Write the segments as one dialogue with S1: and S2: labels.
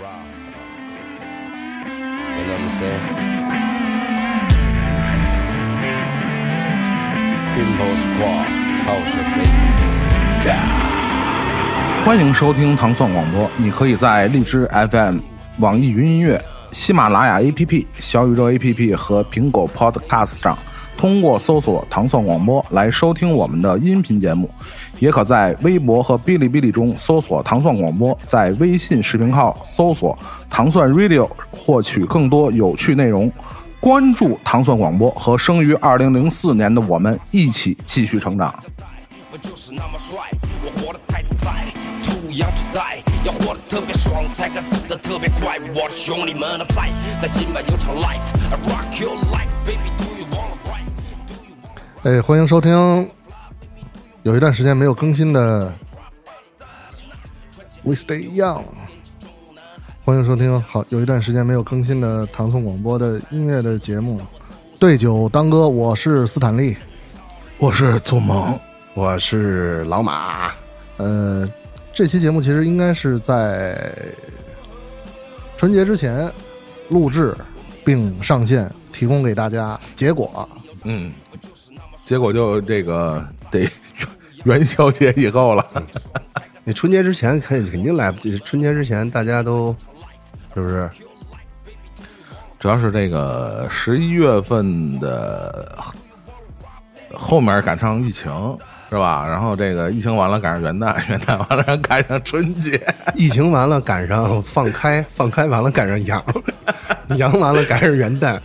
S1: Rasta. You know what I'm saying? Kimbo Squad, culture baby.
S2: 欢迎收听糖蒜广播，你可以在荔枝 FM、网易云音乐、喜马拉雅 APP、小宇宙 APP 和苹果 Podcast 上，通过搜索“糖蒜广播”来收听我们的音频节目。也可在微博和哔哩哔哩中搜索“糖蒜广播”，在微信视频号搜索“糖蒜 Radio” 获取更多有趣内容。关注糖蒜广播和生于二零零四年的我们一起继续成长。
S1: 我就是那么帅，我活得太自在要活得特别爽，才敢死得特别快。我的兄弟们都在，在今晚有场 life，I rock your life，baby，do you wanna you
S3: 哎，欢迎收听。有一段时间没有更新的《We Stay Young》，欢迎收听。好，有一段时间没有更新的唐宋广播的音乐的节目，对酒当歌。我是斯坦利。
S2: 我是左萌，
S4: 我是老马，
S3: 呃，这期节目其实应该是在春节之前录制并上线，提供给大家。结果
S2: 嗯，结果就这个得元宵节以后了。
S4: 你春节之前肯肯定来不及，春节之前大家都是不是？
S2: 主要是这个十一月份的后面赶上疫情是吧？然后这个疫情完了赶上元旦，元旦完了赶上春节，
S4: 疫情完了赶上放开，放开完了赶上阳，阳完了赶上元旦，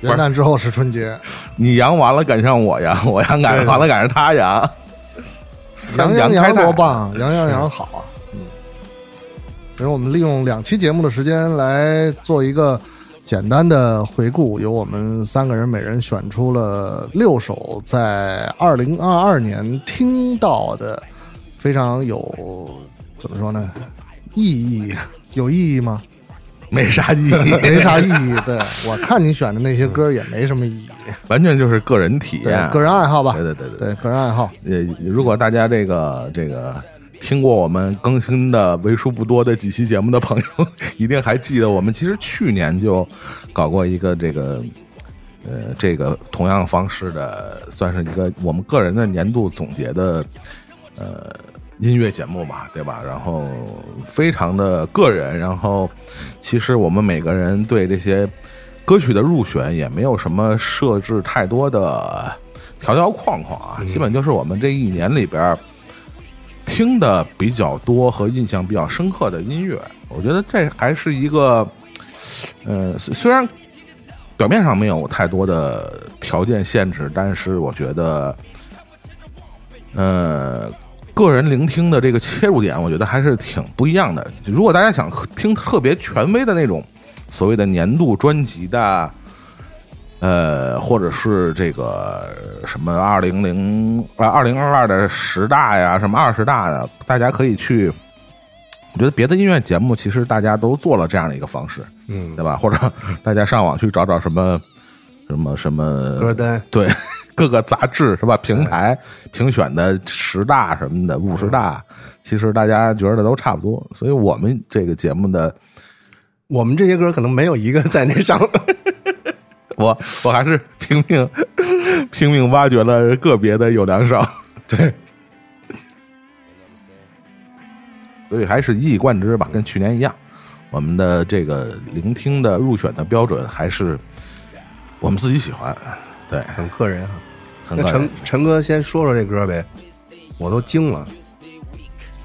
S3: 元旦之后是春节，
S2: 你阳完了赶上我阳，我阳赶上完了赶上他阳，阳开泰
S3: 洋多！棒，杨洋洋好啊。嗯，所以我们利用两期节目的时间来做一个简单的回顾，由我们三个人每人选出了六首在二零二二年听到的非常有怎么说呢？意义有意义吗？
S2: 没啥意义，
S3: 没啥意义。对我看你选的那些歌也没什么意义，
S2: 完全就是个人体验，
S3: 个人爱好吧。
S2: 对对对对
S3: 对个人爱好。
S2: 呃，如果大家这个这个听过我们更新的为数不多的几期节目的朋友，一定还记得我们其实去年就搞过一个这个呃这个同样方式的，算是一个我们个人的年度总结的呃音乐节目嘛，对吧？然后非常的个人，然后其实我们每个人对这些歌曲的入选也没有什么设置太多的条条框框啊，基本就是我们这一年里边听的比较多和印象比较深刻的音乐。我觉得这还是一个，呃，虽虽然表面上没有太多的条件限制，但是我觉得，呃，个人聆听的这个切入点，我觉得还是挺不一样的。如果大家想听特别权威的那种所谓的年度专辑的，呃，或者是这个什么二零零啊二零二二的十大呀，什么二十大呀，大家可以去。我觉得别的音乐节目其实大家都做了这样的一个方式，
S4: 嗯，
S2: 对吧？或者大家上网去找找什么什么什么
S4: 歌单
S2: 对各个杂志是吧？平台评选的十大什么的五十大，其实大家觉得都差不多。所以我们这个节目的，
S4: 我们这些歌可能没有一个在那上，
S2: 我我还是拼命拼命挖掘了个别的有两首，
S4: 对，
S2: 所以还是一以贯之吧，跟去年一样，我们的这个聆听的入选的标准还是我们自己喜欢，对，
S4: 很个人哈。
S2: 很
S4: 那陈陈哥先说说这歌呗，我都惊了，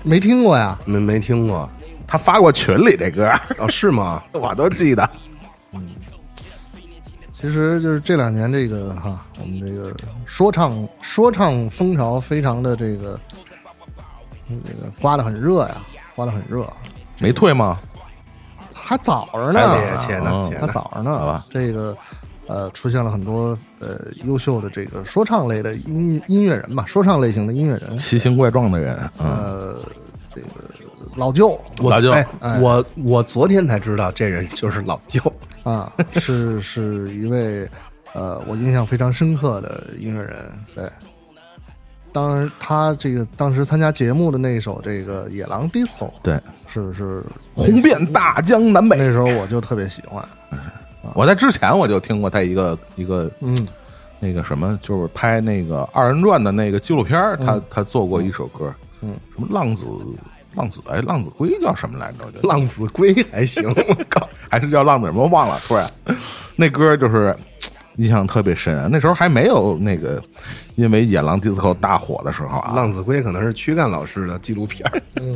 S3: 没听过呀？
S4: 没没听过
S2: 他发过群里这歌，
S4: 哦？是吗？
S2: 我都记得。
S3: 其实就是这两年这个哈，我们这个说唱说唱风潮非常的这个，这个刮得很热呀，刮得很热，
S2: 没退吗？
S3: 还早着呢，
S4: 哎呀，天哪，
S2: 嗯
S3: 还！早着呢，
S2: 好吧
S3: 这个呃，出现了很多呃优秀的这个说唱类的音音乐人吧，说唱类型的音乐人，
S2: 奇形怪状的人，嗯，
S3: 呃，这个老舅。
S2: 老舅。
S4: 哎
S3: 哎，
S4: 我我昨天才知道这人就是老舅，
S3: 啊，是是一位呃我印象非常深刻的音乐人，对，当他这个当时参加节目的那一首这个《野狼 DISCO》，
S2: 对，
S3: 是是
S2: 红遍大江南北。
S3: 那时候我就特别喜欢。
S2: 我在之前我就听过他一个一个
S3: 嗯，
S2: 那个什么，就是拍那个二人转的那个纪录片儿他他做过一首歌，
S3: 嗯，
S2: 什么浪子浪子哎，浪子龟叫什么来着？
S4: 浪子龟还行，我靠，
S2: 还是叫浪子什么？忘了，突然。那歌就是印象特别深啊。那时候还没有那个因为《野狼 DISCO》大火的时候啊，
S4: 浪子龟可能是躯干老师的纪录片儿，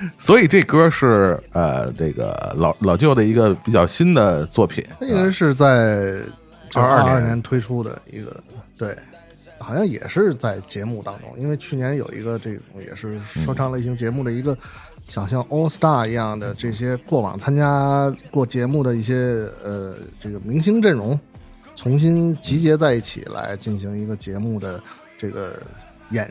S2: 所以这歌是呃这个老老舅的一个比较新的作品，
S3: 那个是在二
S4: 22年
S3: 二年推出的一个，对，好像也是在节目当中，因为去年有一个这种也是说唱类型节目的一个，想像 All Star 一样的这些过往参加过节目的一些呃这个明星阵容，重新集结在一起来进行一个节目的这个演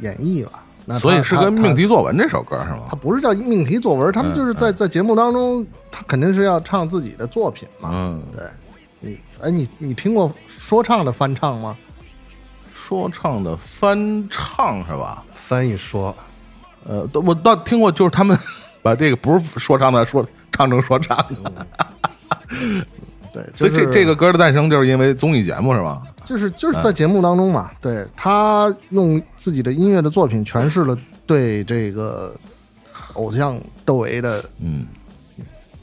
S3: 演绎吧。那
S2: 所以是
S3: 他他
S2: 跟命题作文这首歌是
S3: 他
S2: 吗？
S3: 不是叫命题作文，他们就是在在节目当中，他肯定是要唱自己的作品嘛。
S2: 嗯，
S3: 对，你哎，你你听过说唱的翻唱吗？
S2: 说唱的翻唱是吧？
S4: 翻译说
S2: 呃，我倒听过，就是他们 把这个不是说唱的说唱成说唱的，
S3: 对，
S2: 所以这这个歌的诞生就是因为综艺节目是吧？
S3: 就是就是在节目当中嘛，对他用自己的音乐的作品诠释了对这个偶像窦唯的。
S2: 嗯，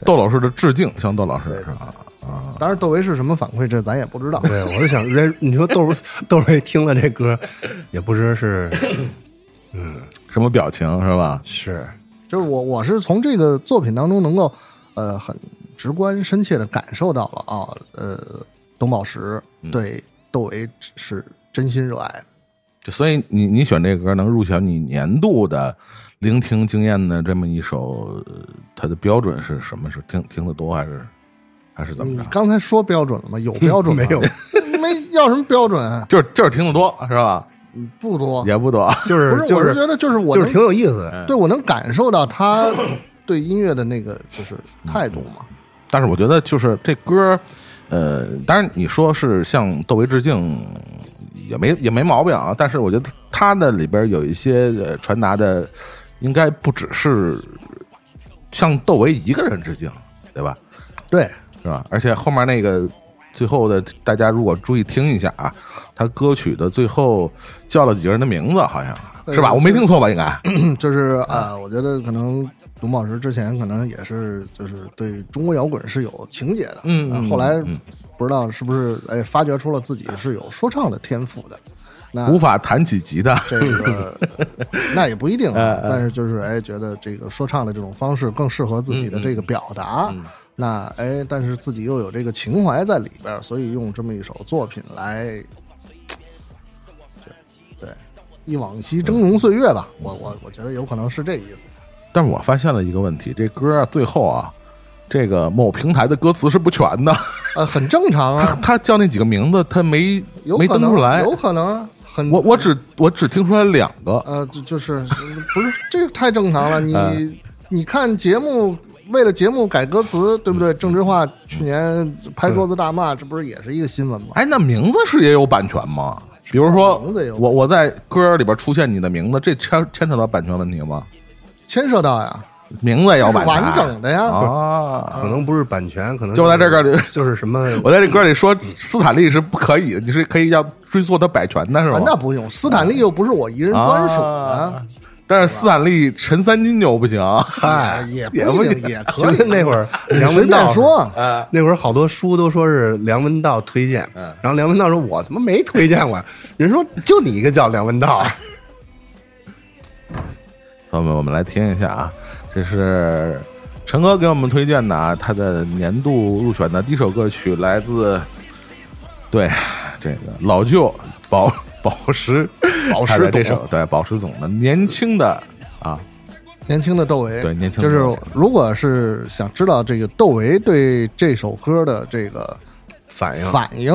S2: 窦老师的致敬，向窦老师
S3: 对
S2: 是吧？
S3: 当然，窦唯是什么反馈，这咱也不知道。
S4: 对，我就想，这你说窦 窦唯听了这歌，也不知是嗯
S2: 什么表情是吧？
S4: 是
S3: 就是我我是从这个作品当中能够呃很直观深切的感受到了啊，呃，董宝石对窦唯是真心热爱的。
S2: 就所以你你选这个歌能入选你年度的聆听经验的这么一首，呃它的标准是什么？是听听的多还是还是怎么着？
S3: 你刚才说标准了吗？有标准吗
S4: 没有？
S3: 没要什么标准啊？
S2: 就是就是听的多是吧？
S3: 不多。
S2: 也不多，
S4: 就
S3: 不是，
S4: 就是
S3: 我是觉得就是我
S4: 就是挺有意思的。
S3: 对我能感受到他对音乐的那个就是态度嘛。
S2: 但是我觉得就是这歌，呃，当然你说是向窦唯致敬，也没也没毛病啊。但是我觉得他的里边有一些呃传达的，应该不只是向窦唯一个人致敬，对吧？
S3: 对，
S2: 是吧？而且后面那个最后的，大家如果注意听一下啊，他歌曲的最后叫了几个人的名字，好像是吧？我没听错吧？应该
S3: 就是啊，我觉得可能董宝石之前可能也是就是对中国摇滚是有情节的，
S2: 嗯
S3: 后来
S2: 嗯
S3: 不知道是不是哎发掘出了自己是有说唱的天赋的。那
S2: 无法弹起吉他。
S3: 这个 那也不一定但是就是哎，觉得这个说唱的这种方式更适合自己的这个表达。那哎，但是自己又有这个情怀在里边，所以用这么一首作品来，对对，忆往昔峥嵘岁月吧。我我我觉得有可能是这意思。
S2: 但是我发现了一个问题，这歌啊最后啊，这个某平台的歌词是不全的，
S3: 呃，很正常
S2: 他
S3: 啊，
S2: 他叫那几个名字，他没没登出来。
S3: 有可能啊，很
S2: 我我只我只听出来两个，
S3: 呃，就就是不是这个太正常了。你、
S2: 嗯
S3: 你看节目，为了节目改歌词，对不对？郑智化去年拍桌子大骂，这不是也是一个新闻吗？
S2: 哎，那名字是也有版权吗？比如说
S3: 名字也有
S2: 我我在歌里边出现你的名字，这牵牵扯到版权问题吗？
S3: 牵涉到呀，
S2: 名字也有版权，
S3: 完整的呀。
S2: 啊！
S4: 可能不是版权，可能
S2: 就在这个里
S4: 就是什么，
S2: 我在这歌里说斯坦利是不可以的，你是可以要追溯他版权的是吧
S3: 啊？那不用，斯坦利又不是我一人专属的，
S2: 啊但是斯坦利陈三金就不行，
S3: 嗨，也
S4: 也不
S3: 行，也可以
S4: 就跟。那会儿梁文道
S3: 说，
S4: 那会儿好多书都说是梁文道推荐，然后梁文道说：“我他妈没推荐过。”人说：“就你一个叫梁文道。
S2: 朋友们，我们来听一下啊，这是陈哥给我们推荐的啊，他的年度入选的第一首歌曲来自对这个老舅宝宝石。
S3: 宝石
S2: 这首对宝石总的年轻的啊，
S3: 年轻的窦唯，
S2: 对年轻的
S3: 就是如果是想知道这个窦唯对这首歌的这个”
S4: 反应
S3: 反应，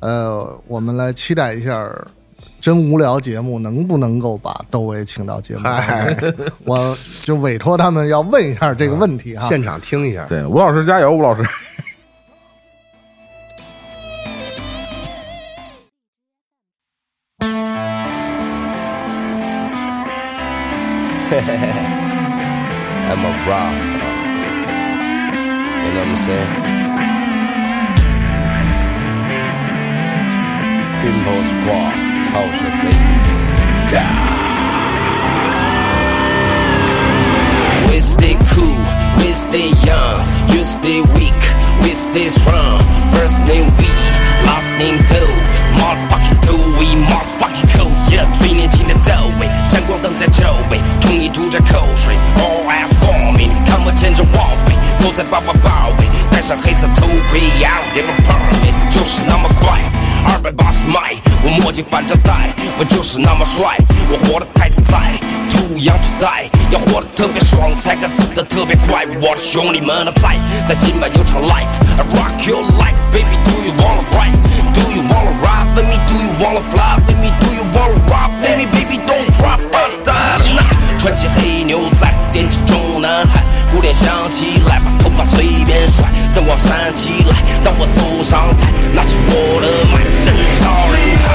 S3: 呃，我们来期待一下。真无聊，节目能不能够把窦唯请到节目？我就委托他们要问一下这个问题啊，
S4: 现场听一下。
S2: 对，吴老师加油，吴老师。
S1: 嘿嘿嘿，I'm a rock star，you know what I'm saying？Crimbo Squad.。culture baby. We stay cool, we stay young, you stay weak, we stay strong. First name we, last name Do, motherfucking do we motherfucking cool. Yeah，最年轻的窦唯，闪光灯在周围，冲你吐着口水。All eyes on me，你看我见证荒废，都在把我包围，戴上黑色头盔，I don't give a promise，就是那么快。 二百八十迈，我墨镜反着戴，我就是那么帅，我活得太自在，土洋时代，要活得特别爽，才敢死得特别快。我的兄弟们都在，在今晚有场 life，I rock your life，baby，do you wanna ride？Do you wanna ride with me？Do you wanna fly with me？Do you wanna rock with me？Baby，don't drop out the 穿起黑牛仔，踮起中南海，鼓点响起来，把头发随便甩，灯光闪起来。当我走上台，拿起我的麦，人潮人海。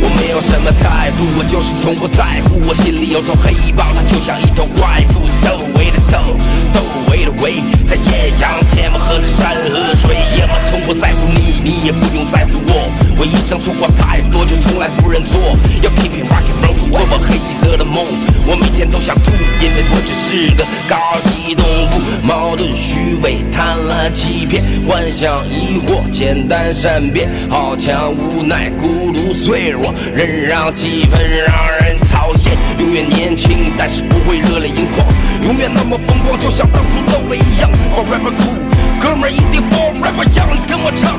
S1: 我没有什么态我就是从不在乎。我心里有头黑豹，它就像一头怪物。窦唯的窦，窦唯的唯，在艳阳天，我喝着山河水。我从不在乎你，你也不用在乎我。我一生错过太多，就从来不认错。要 keep it rock and roll，做我黑色的梦。我每天都想吐，因为我只是个高级动物。矛盾、虚伪、贪婪、欺骗、幻想、疑惑、简单善变、好强、无奈、孤独、脆弱，任让气很让人讨厌永远年轻但是不会热泪盈眶。永远那么风光就像当初的我一样。Forever cool，哥们儿一定 forever young 跟我唱。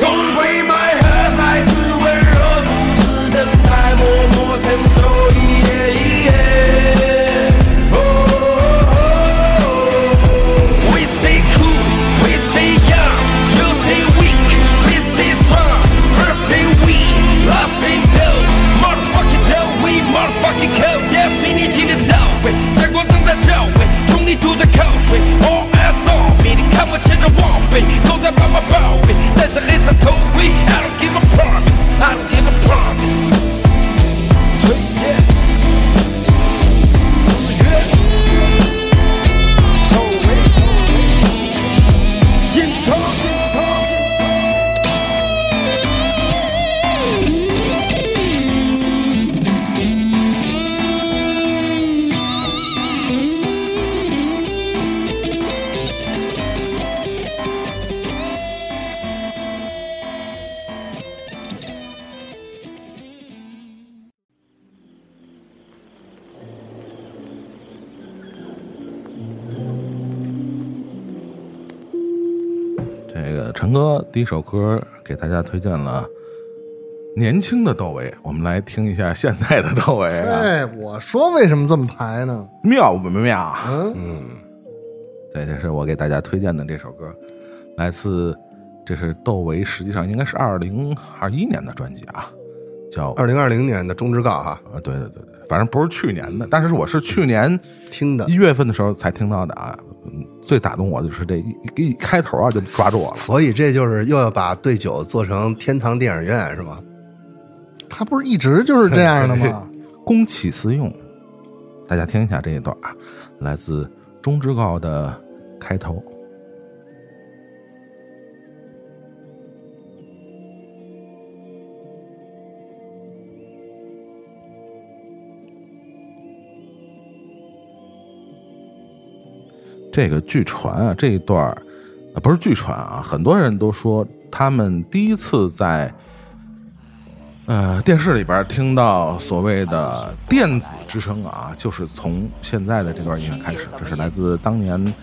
S1: Don't my heart 温柔独自等待默默承受一夜一夜 we stay cool we stay young you stay weak we stay strong 放肆的舞步 we dancing motherfucking cold. Yeah，最年轻的窦唯，闪光灯在周围，冲你吐着口水。All eyes on me，你看我牵着王妃，都在把我包围，戴上黑色头盔。I don't give a promise, I don't give a promise。崔健，
S2: 这个陈哥第一首歌给大家推荐了年轻的窦唯，我们来听一下现在的窦唯啊，
S3: 哎，我说为什么这么排呢？
S2: 妙不妙？
S3: 嗯，
S2: 对，这是我给大家推荐的这首歌，来自这是窦唯，实际上应该是二零二一年的专辑啊，叫
S4: 二零二零年的中之告哈，
S2: 啊，对对对对，反正不是去年的，但是我是去年
S4: 听的
S2: 一。月份的时候才听到的啊。嗯最打动我的就是这一一开头啊就抓住我了。
S4: 所以这就是又要把对酒做成天堂电影院是吗？
S3: 他不是一直就是这样的吗？
S2: 公器私用，大家听一下这一段啊，来自中之告的开头。这个据传啊，这一段儿不是据传啊，很多人都说他们第一次在呃电视里边听到所谓的电子之声啊，就是从现在的这段音乐开始。这是来自当年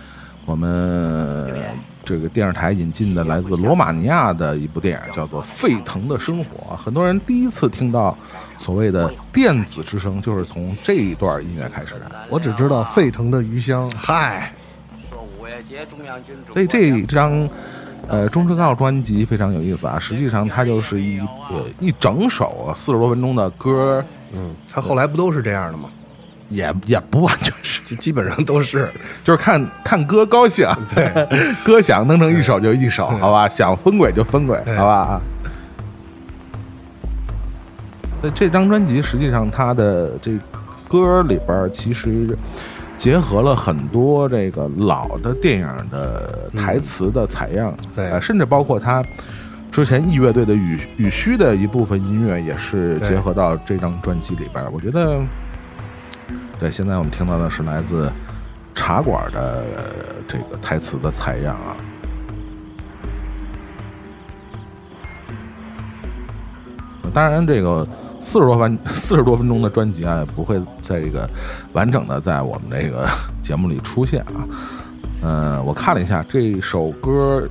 S2: 我们这个电视台引进的来自罗马尼亚的一部电影，叫做《沸腾的生活》。很多人第一次听到所谓的电子之声，就是从这一段音乐开始的。
S3: 我只知道沸腾的余香，
S4: 嗨，
S2: 所以这张呃钟之告专辑非常有意思啊，实际上它就是一呃一整首啊四十多分钟的歌，
S4: 嗯，他后来不都是这样的吗？
S2: 也也不完全是，
S4: 基基本上都是。
S2: 就是看看歌高兴，
S4: 对，
S2: 歌想弄成一首就一首，好吧？想分轨就分轨，好吧？那这张专辑实际上它的这歌里边其实结合了很多这个老的电影的台词的采样，
S4: 对
S2: 呃甚至包括他之前义乐队的雨雨虚的一部分音乐也是结合到这张专辑里边。我觉得，对，现在我们听到的是来自茶馆的呃这个台词的采样啊。当然，这个四十多分四十多分钟的专辑啊，也不会在这个完整的在我们这个节目里出现啊。嗯、我看了一下这首歌，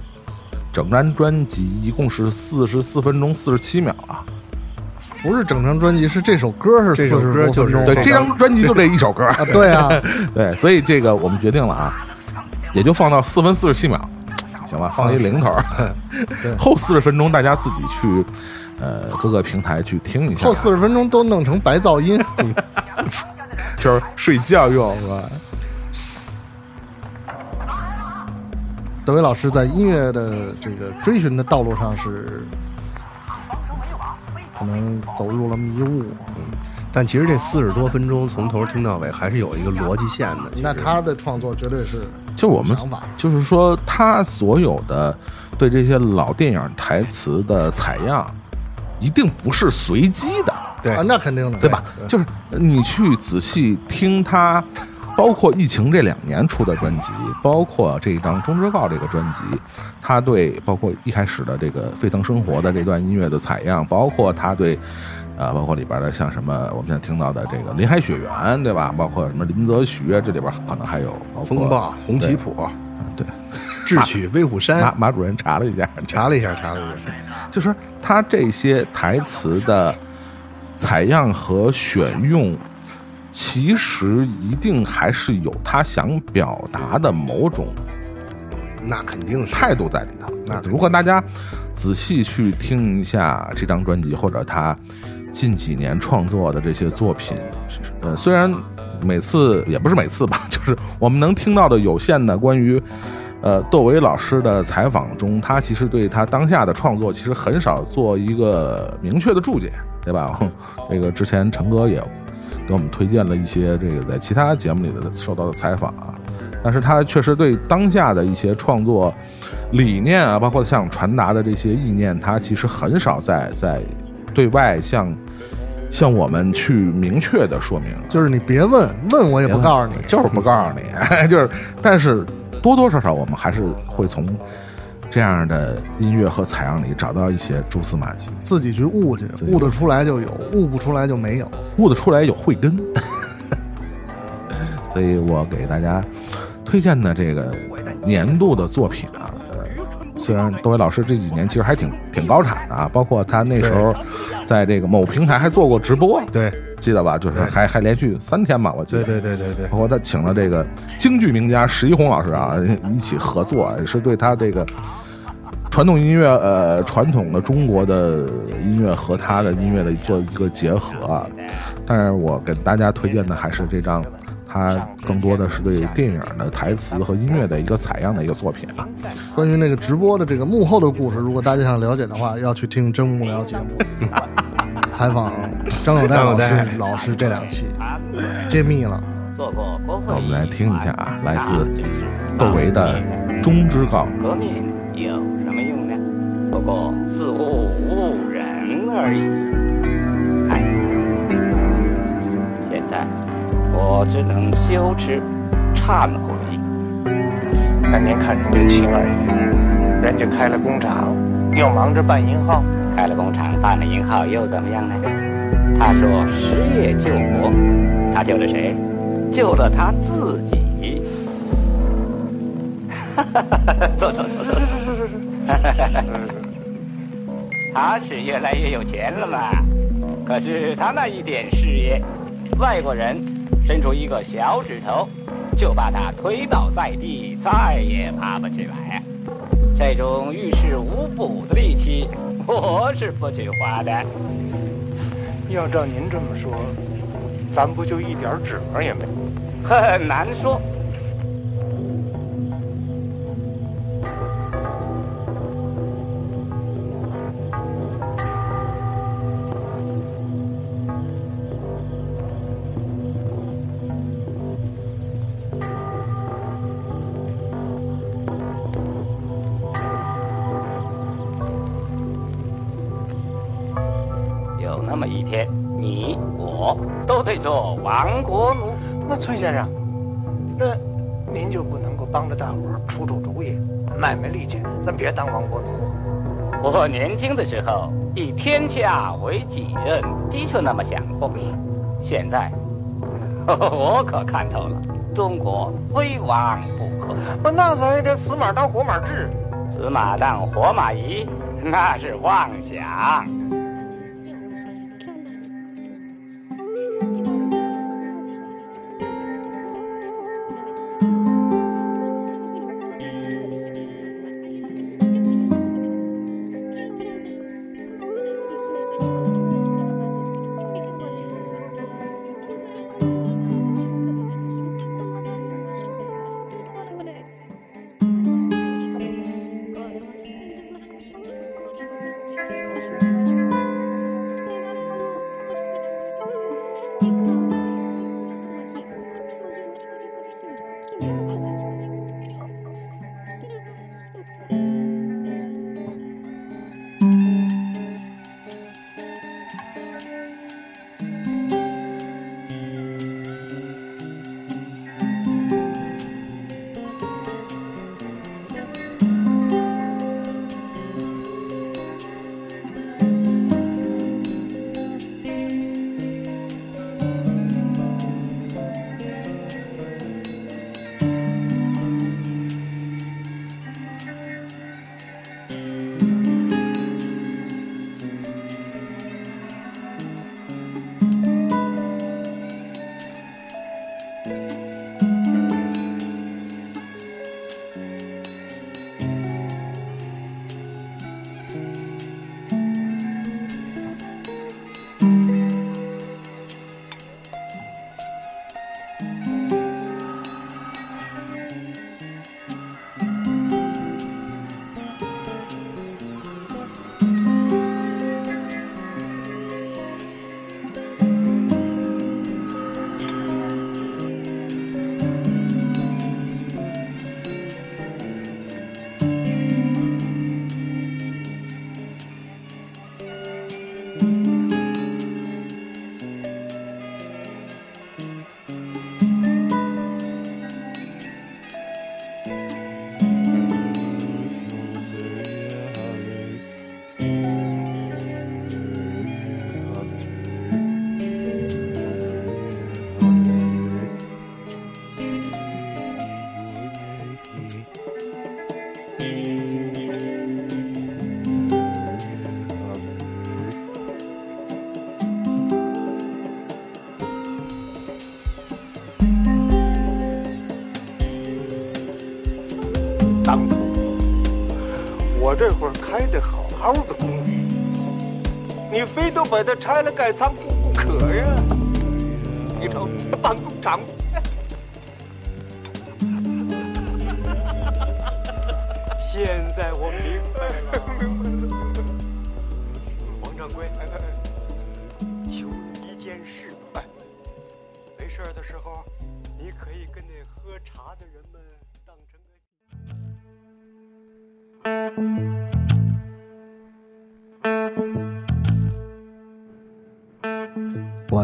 S2: 整张专辑一共是四十四分钟四十七秒啊。
S3: 不是整张专辑，是这首歌是四十分钟。
S2: 对，这张专辑就这一首歌。
S3: 啊，对啊，
S2: 对，所以这个我们决定了啊，也就放到四分四十七秒，行吧，放一零头儿。后四十分钟大家自己去呃各个平台去听一下，
S3: 后四十分钟都弄成白噪音。
S2: 就是睡觉用是吧？
S3: 德伟老师在音乐的这个追寻的道路上是可能走入了迷雾。
S4: 但其实这四十多分钟从头听到尾还是有一个逻辑线的。
S3: 那他的创作绝对是
S2: 就我们就是说，他所有的对这些老电影台词的采样，一定不是随机的。
S4: 对
S3: 啊，那肯定的，
S2: 对吧？就是你去仔细听他，包括疫情这两年出的专辑，包括这一张《中之告》这个专辑，他对包括一开始的这个《沸腾生活》的这段音乐的采样，包括他对。啊，包括里边的像什么，我们现在听到的这个《林海雪原》，对吧？包括什么林则徐啊，这里边可能还有包括
S4: 风暴、红旗谱、
S2: 对，
S4: 智取、威虎
S2: 马
S4: 山，
S2: 马主任查了一下，
S4: 查了一下，查了一下，
S2: 就是他这些台词的采样和选用，其实一定还是有他想表达的某种
S4: 那肯定是
S2: 态度在里头。
S4: 那
S2: 如果大家仔细去听一下这张专辑，或者他近几年创作的这些作品，呃，虽然每次也不是每次吧，就是我们能听到的有限的关于。呃，窦唯老师的采访中，他其实对他当下的创作其实很少做一个明确的注解，对吧？那个之前陈哥也给我们推荐了一些这个在其他节目里的受到的采访啊，但是他确实对当下的一些创作理念啊，包括想传达的这些意念，他其实很少在在对外向向我们去明确的说明。
S3: 就是你别问，问我也不告诉你。
S2: 就是不告诉你，就是，但是多多少少我们还是会从这样的音乐和采样里找到一些蛛丝马迹，
S3: 自己去悟去，悟得出来就有，悟不出来就没有。
S2: 悟得出来有慧根。所以我给大家推荐的这个年度的作品啊，呃虽然窦唯老师这几年其实还挺挺高产的啊，包括他那时候在这个某平台还做过直播，
S4: 对
S2: 记得吧？就是还还连续三天吧，我记得。
S4: 对对对对对
S2: 包括他请了这个京剧名家石一红老师啊一起合作，是对他这个传统音乐呃传统的中国的音乐和他的音乐的做一个结合啊。但是我给大家推荐的还是这张，他更多的是对电影的台词和音乐的一个采样的一个作品啊。
S3: 关于那个直播的这个幕后的故事，如果大家想了解的话，要去听《真无聊》节目，采访张友代老师老师这两期揭秘了。
S5: 做过国会
S2: 那我们来听一下啊，来自窦唯的《忠之告》。
S5: 革命有什么用呢？不过似乎误人而已。我只能羞耻忏悔
S6: 那您看人家秦二爷人家开了工厂又忙着办银号
S5: 开了工厂办了银号又怎么样呢？他说失业救国他救了谁？救了他自己。坐坐坐坐他是越来越有钱了嘛可是他那一点事业外国人伸出一个小指头，就把他推倒在地，再也爬不起来。这种遇事无补的力气，我是不去花的。
S6: 要照您这么说，
S7: 咱不就一点指望也没？
S5: 很难说。亡国奴。
S7: 那崔先生，那您就不能够帮着大伙儿出出主意，卖卖力气，咱别当亡国奴。
S5: 我年轻的时候以天下为己任，的确那么想过。现在，我可看透了，中国非亡不可。
S7: 不，那咱也得死马当活马治。
S5: 死马当活马医，那是妄想。
S7: 把它拆了盖仓库不可呀！你瞅，办公厂。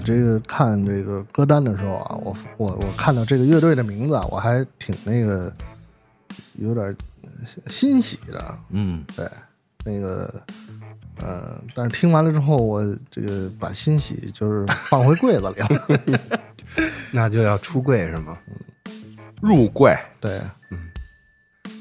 S7: 我
S3: 这个看这个歌单的时候啊，我我我看到这个乐队的名字啊，我还挺那个有点欣喜的。
S2: 嗯，
S3: 对，那个呃，但是听完了之后，我这个把欣喜就是放回柜子里了。
S4: 那就要出柜是吗？
S2: 入柜，
S3: 对，嗯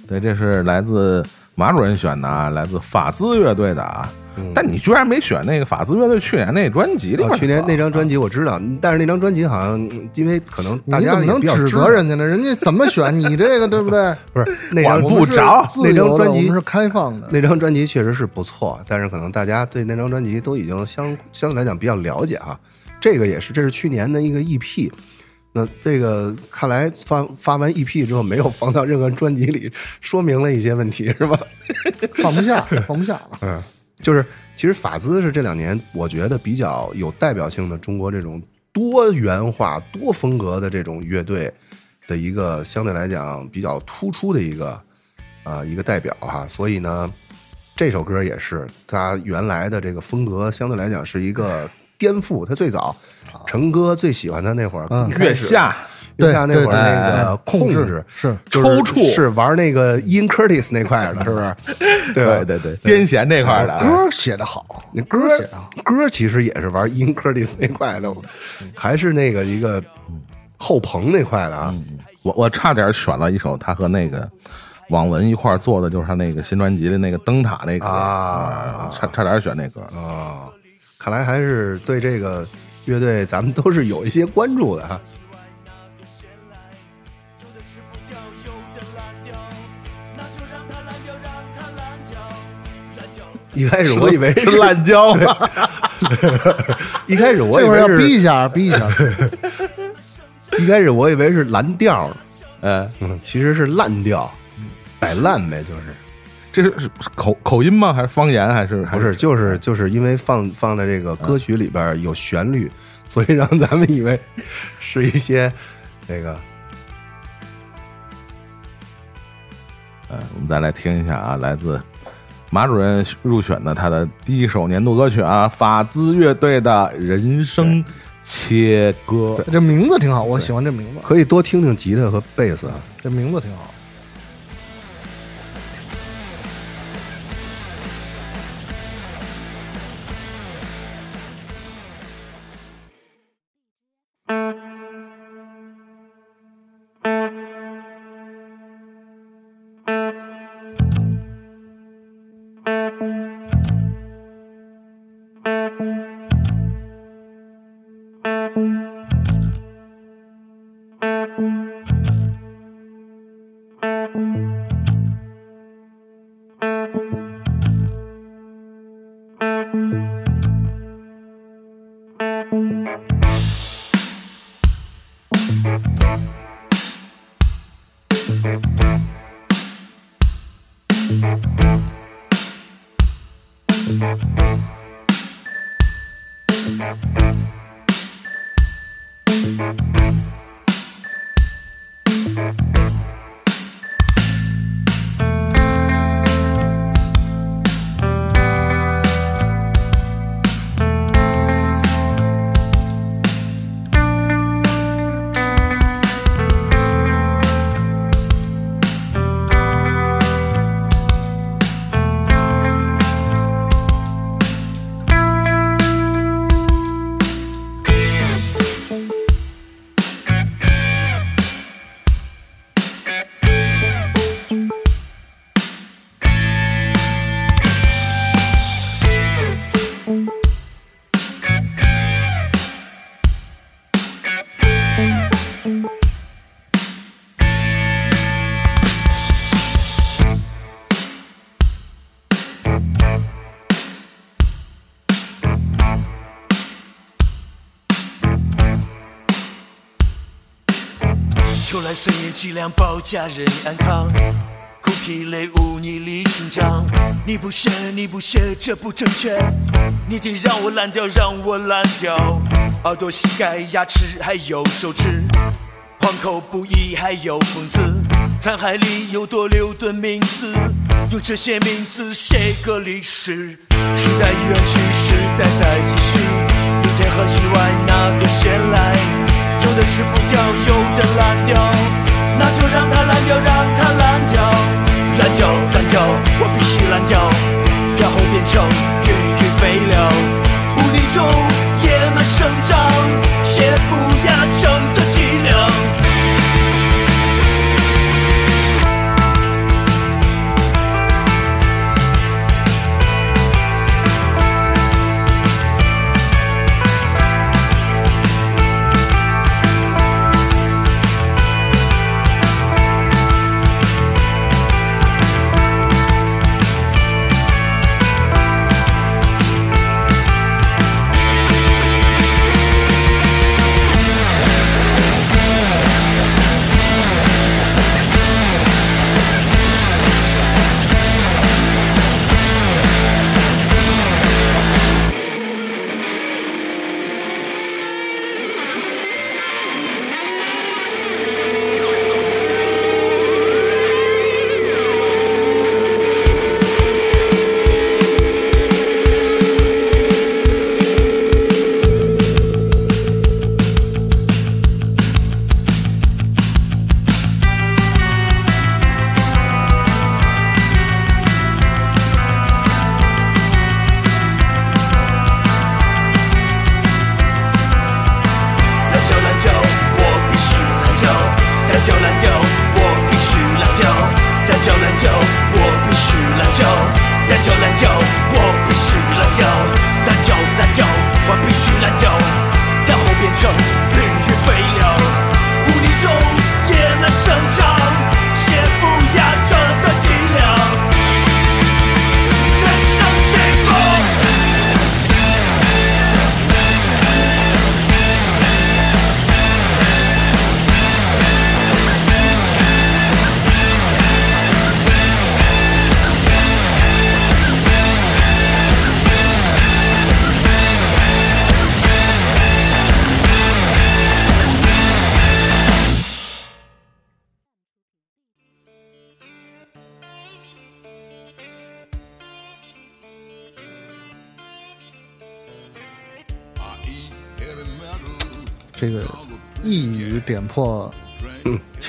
S2: 对，这是来自马主任选的啊，来自法兹乐队的啊。但你居然没选那个法兹乐队去年那专辑里
S4: 去年那张专辑我知道，但是那张专辑好像嗯因为可能大家也
S3: 能指责人家呢？人家怎么选 你这个，对不对？
S4: 不是那
S2: 管
S4: 张
S3: 我
S2: 不着
S4: 那张专辑
S3: 是开放的。
S4: 那张专辑确实是不错，但是可能大家对那张专辑都已经相相对来讲比较了解哈。这个也是，这是去年的一个 EP。那这个看来发发完 EP 之后没有放到任何专辑里，说明了一些问题，是吧？
S3: 放不下，放不下了。
S4: 嗯，就是其实法兹是这两年我觉得比较有代表性的中国这种多元化、多风格的这种乐队的一个相对来讲比较突出的一个啊、一个代表哈。所以呢，这首歌也是他原来的这个风格相对来讲是一个颠覆。他最早成哥最喜欢他那会儿，
S3: 嗯
S4: 一开始
S2: 月下
S4: 月下那会儿那个控制
S3: 是
S2: 抽搐
S4: 是玩那个 In Curtis 那块的，是不是？对？
S2: 对对对，癫痫那块的啊，
S3: 歌写的好，
S4: 那歌
S3: 写的好，
S4: 歌其实也是玩 In Curtis 那块的，还是那个一个后棚那块的啊。
S2: 我我差点选了一首他和那个网文一块做的，就是他那个新专辑的那个灯塔那歌
S4: 啊
S2: 差差点选那歌。
S4: 啊，看来还是对这个乐队咱们都是有一些关注的哈。一开始我以为
S2: 是烂椒吗？
S4: 一开始我以为是，
S3: 逼一下，逼一下。
S4: 一开始我以为是蓝调呢，
S2: 呃，
S4: 嗯，其实是烂调，摆烂呗，就是。
S2: 这是是口口音吗？还是方言？还是
S4: 不是，就是就是因为放放在这个歌曲里边有旋律，所以让咱们以为是一些那个
S2: 嗯，我们再来听一下啊，来自马主任入选的他的第一首年度歌曲啊，法兹乐队的《人生切割》。
S3: 这名字挺好，我喜欢这名字，
S4: 可以多听听吉他和贝斯啊。
S3: 这名字挺好。
S8: 家人安康。苦疲累无你理清章，你不写，你不写，这不正确。你得让我烂掉，让我烂掉。耳朵、膝盖、牙齿还有手指，黄口不一还有疯子。残骸里有多牛顿名字，用这些名字写个历史。时代已远去，时代在继续。明天和意外哪个先来？有的是不掉，有的烂掉，就让它烂掉，让它烂掉，烂掉，烂掉，我必须烂掉，然后变成芸芸废料，无泥中野蛮生长，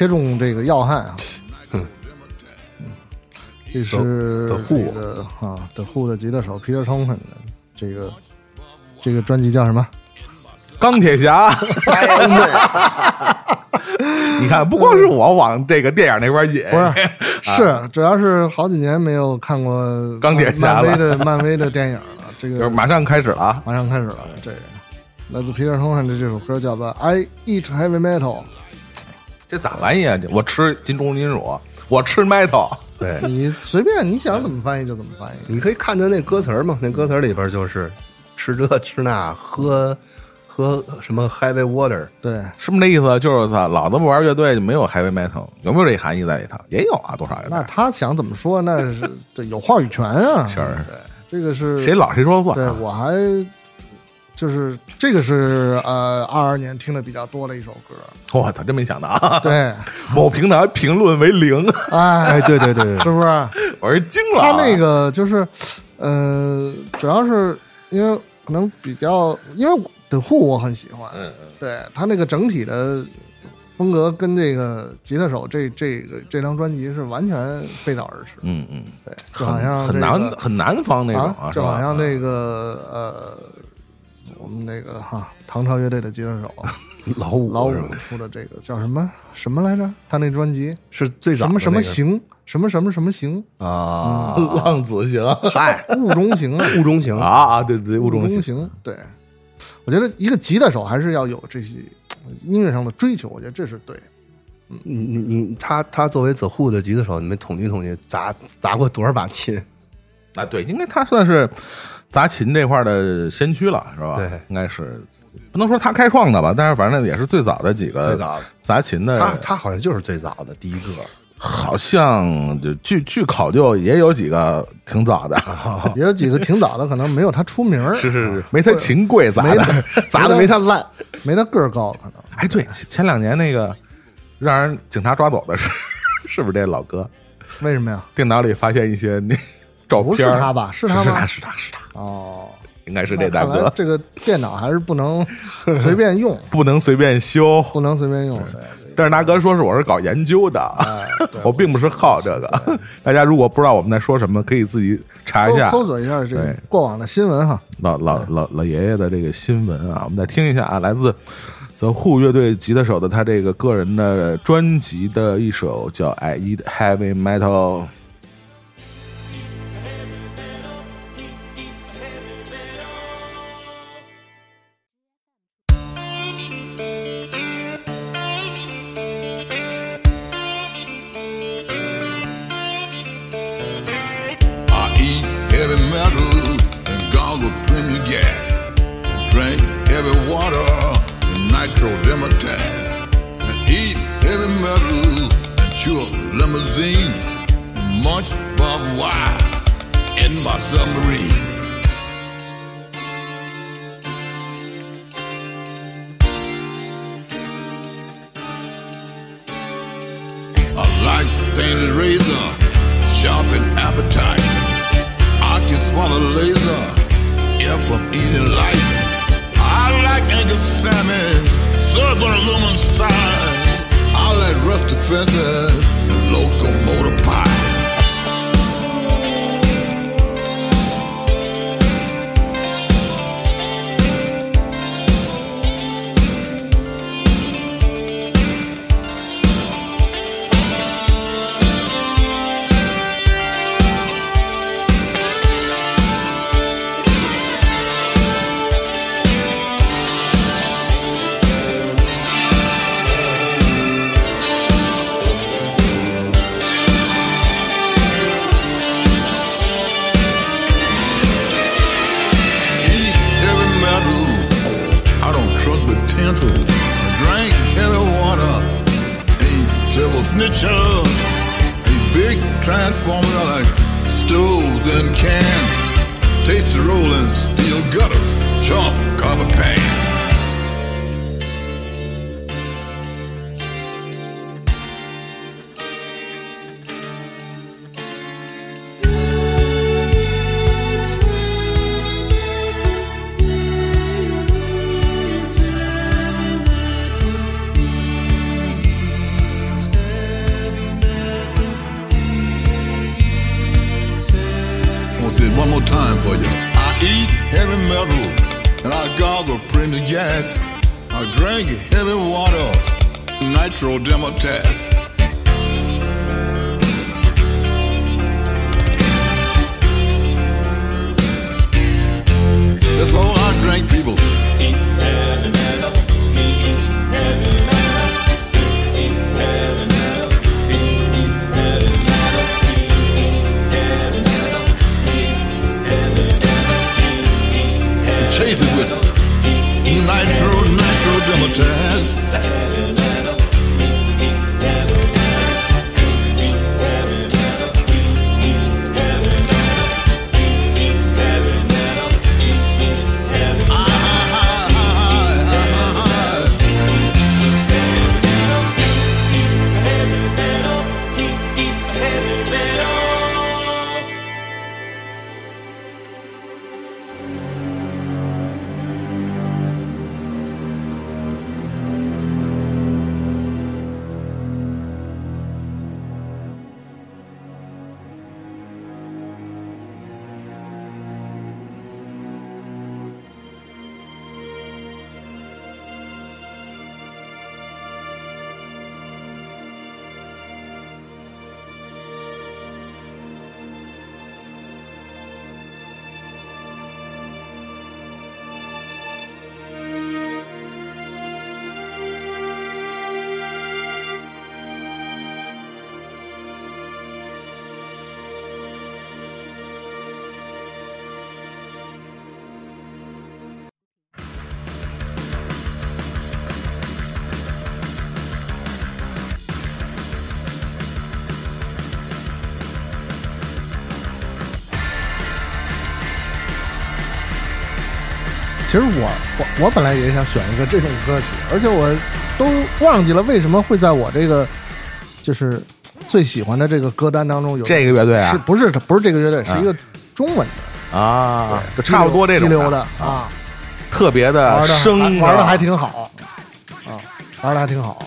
S3: 切中这个要害啊。
S4: 嗯
S3: 这是这个啊，The Who 的吉他手 Peter Tompkins 的这个这个专辑叫什么？
S2: 钢铁侠，你看，不光是我往这个电影那边引，
S3: 不是，是主要是好几年没有看过
S2: 啊钢铁侠了
S3: 漫威的漫威的电影了。这
S2: 就是
S3: 个
S2: 马上开始了啊！
S3: 马上开始了。这个来自 Peter Tompkins 的这首歌叫做《I Eat Heavy Metal》。
S2: 这咋翻译啊？我吃金钟金属，我吃 metal，
S4: 对，
S3: 你随便你想怎么翻译就怎么翻译。
S4: 你可以看见那歌词嘛，那歌词里边就是吃这吃那，喝喝什么 heavy water，
S3: 对，
S2: 是不是那意思？就是操，老子不玩乐队就没有 heavy metal，有没有这含义在里头？也有啊，多少有点。
S3: 那他想怎么说，那是这有话语权啊。
S2: 是
S3: 对，这个是
S2: 谁老谁说了算啊。
S3: 对我还就是这个是呃二二年听的比较多的一首歌。
S2: 我操，真没想到啊！
S3: 对，
S2: 某平台评论为零，
S3: 哎，
S4: 哎，对对对对，
S3: 是不是？
S2: 我是惊了。啊
S3: 他那个就是，呃，主要是因为可能比较，因为 The Who 我很喜欢，
S2: 嗯嗯，
S3: 对他那个整体的风格跟这个吉他手这这个这张专辑是完全背道而驰，
S2: 嗯嗯，
S3: 对，就好像
S2: 很
S3: 这个
S2: 南很南方那种
S3: 啊，
S2: 是吧？
S3: 就好像这个呃，我们那个哈唐朝乐队的吉他手。
S4: 老五
S3: 老五出的这个叫什么？什么来着？他那专辑？
S4: 是最早
S3: 什么什么行什么什么什么行
S4: 啊，
S2: 浪子行
S4: 嗨，
S3: 雾中行啊。
S4: 雾中行
S2: 啊啊，对对，雾中行。
S3: 行，对，我觉得一个吉他手还是要有这些呃音乐上的追求，我觉得这是对。嗯。
S4: 你你你他他作为 The Who 的吉他手，你们统计统计砸砸过多少把琴？
S2: 啊，对，应该他算是砸琴这块的先驱了，是吧？
S4: 对
S2: 应该是不能说他开创的吧，但是反正也是最早的几个
S4: 最早的
S2: 砸琴的。
S4: 他他好像就是最早的第一个，
S2: 好像就据据考究也有几个挺早的，
S3: 也有几个挺早的，可能没有他出名儿，
S2: 是是是，没他琴贵砸的。
S4: 砸的没他烂。
S3: 没他个儿高，可能
S2: 哎，对，前前两年那个让人警察抓走的是是不是这老哥？
S3: 为什么呀？
S2: 电脑里发现一些那照片儿，
S3: 他吧？是他吗
S2: 是他？是他是他，
S3: 哦，
S2: 应该是这大哥，
S3: 这个电脑还是不能随便用，
S2: 不能随便修。
S3: 不能随便用。
S2: 但是大哥说是我是搞研究的，
S3: 哎
S2: 我并不是好这个。大家如果不知道我们在说什么，可以自己查一下
S3: 搜搜索一下这个过往的新闻哈。
S2: 老老老老爷爷的这个新闻啊。我们再听一下啊，来自 The Who 乐队吉他手的他这个个人的专辑的一首叫《
S9: I Eat Heavy Metal》。
S3: 我本来也想选一个这种歌曲，而且我都忘记了为什么会在我这个就是最喜欢的这个歌单当中有
S2: 这个乐队啊？
S3: 是不是不是这个乐队，是一个中文的，
S2: 啊，就差不多这种
S3: 激流的
S2: 啊，
S3: 啊，
S2: 特别的生
S3: 玩的还挺好啊，玩的还挺好。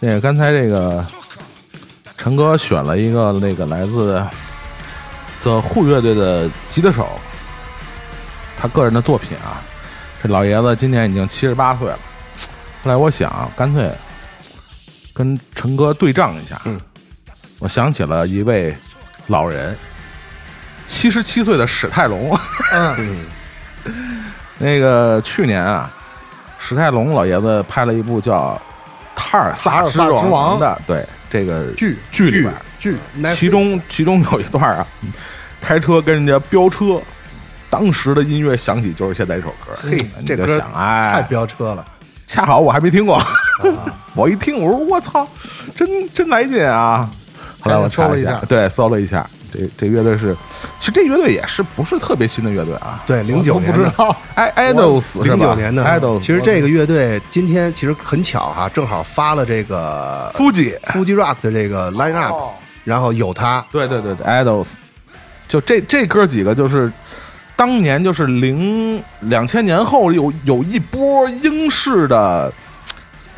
S2: 那个刚才这个陈哥选了一个那个来自 The Who 乐队的吉他手，他个人的作品啊。这老爷子今年已经七十八岁了。后来我想，干脆跟陈哥对仗一下。
S4: 嗯，
S2: 我想起了一位老人，七十七岁的史泰龙。
S3: 嗯，
S2: 那个去年啊，史泰龙老爷子拍了一部叫《塔尔萨之
S3: 塔尔萨之王
S2: 的，对这个
S3: 剧
S2: 剧里边，
S3: 剧
S2: 其中其中有一段啊，开车跟人家飙车，当时的音乐响起就是现在这首歌，
S4: 嘿这歌
S2: 想哎，
S4: 太飙车了，
S2: 恰好我还没听过，我一听我说我操，真真来劲啊！后来我
S3: 搜了一下。
S2: 对，搜了一下，这这乐队是，其实这乐队也是不是特别新的乐队啊？
S4: 对，零九年的。
S3: 不知道，
S2: 爱 idols
S4: 零九年的
S2: ，idols，
S4: 其实这个乐队今天其实很巧哈，正好发了这个 Fuji，Fuji Rock 的这个 line up，
S3: 哦
S4: 然后有他，
S2: 对对对对，idols，就这这哥几个就是。当年就是零两千年后有有一波英式的，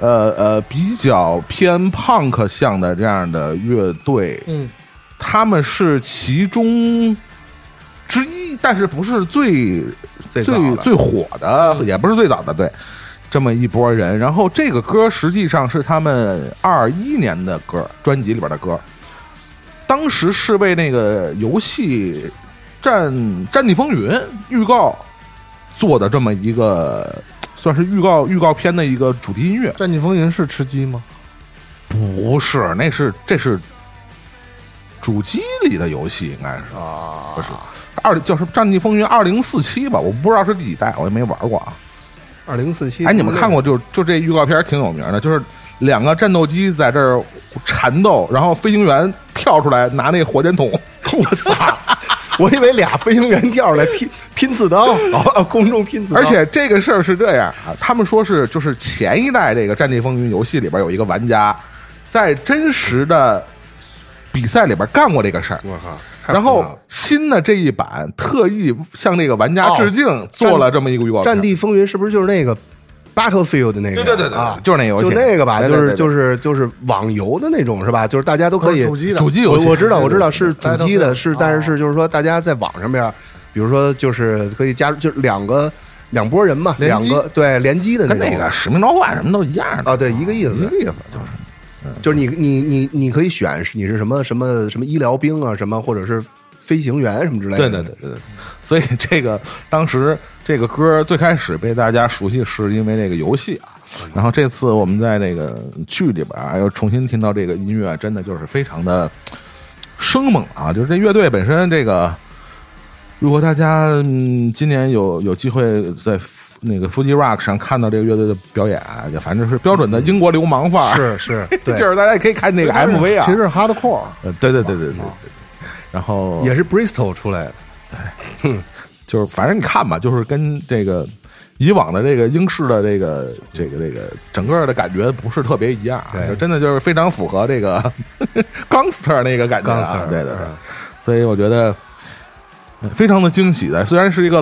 S2: 呃呃比较偏 punk 向的这样的乐队，
S3: 嗯，
S2: 他们是其中之一，但是不是最
S4: 最
S2: 最最火的，也不是最早的，对，这么一波人。然后这个歌实际上是他们二一年的歌，专辑里边的歌，当时是为那个游戏《战战地风云》预告做的这么一个，算是预告预告片的一个主题音乐。
S3: 《战地风云》是吃鸡吗？
S2: 不是，那是这是主机里的游戏，应该是
S3: 啊，
S2: 不是二就是《战地风云二零四七》吧？我不知道是第几代，我也没玩过啊。
S4: 二零四七。
S2: 哎，你们看过就就这预告片挺有名的，就是两个战斗机在这儿缠斗，然后飞行员跳出来拿那火箭筒，
S4: 我操！我以为俩飞行员跳出来拼拼刺刀，哦，空中拼刺刀。
S2: 而且这个事儿是这样啊，他们说是就是前一代这个《战地风云》游戏里边有一个玩家在真实的比赛里边干过这个事儿，
S4: 我靠！
S2: 然后新的这一版特意向那个玩家致敬，做了这么一个预告片。
S4: 战地风云是不是就是那个 Battlefield 的那个，
S10: 对对对对
S4: 啊，
S10: 就是那游戏
S4: 就那个吧，
S10: 对对对对
S4: 就是就是就是网游的那种是吧？就是大家都可以
S3: 主机的
S10: 主机游戏
S4: 我我知道我知道是主机的，是但是是就是说大家在网上边，比如说就是可以加入，就是两个两拨人嘛，两个对联机的
S10: 那个使命召唤什么都一样的
S4: 啊，对一个意思
S10: 一个
S4: 思，
S10: 意思，就是
S4: 就是你你你你可以选是你是什么什么什么医疗兵啊，什么或者是飞行员什么之类的，
S10: 对对对对对。所以 这个当时这个歌最开始被大家熟悉，是因为这个游戏啊。然后这次我们在那个剧里边啊，又重新听到这个音乐，真的就是非常的生猛啊！就是这乐队本身，这个如果大家嗯今年有有机会在那个 Fuji Rock 上看到这个乐队的表演，就反正是标准的英国流氓范儿，
S4: 是是，对，
S10: 就是大家也可以看那个 MV 啊，
S3: 其实是 hardcore，
S10: 呃对对对对对对对。然后
S4: 也是 Bristol 出来的，对。
S10: 就是反正你看吧，就是跟这个以往的这个英式的这个这个这个整个的感觉不是特别一样啊，
S4: 对。
S10: 就真的就是非常符合这个 gangster 那个感觉、对对对。
S4: 嗯，
S10: 所以我觉得。非常的惊喜的，虽然是一个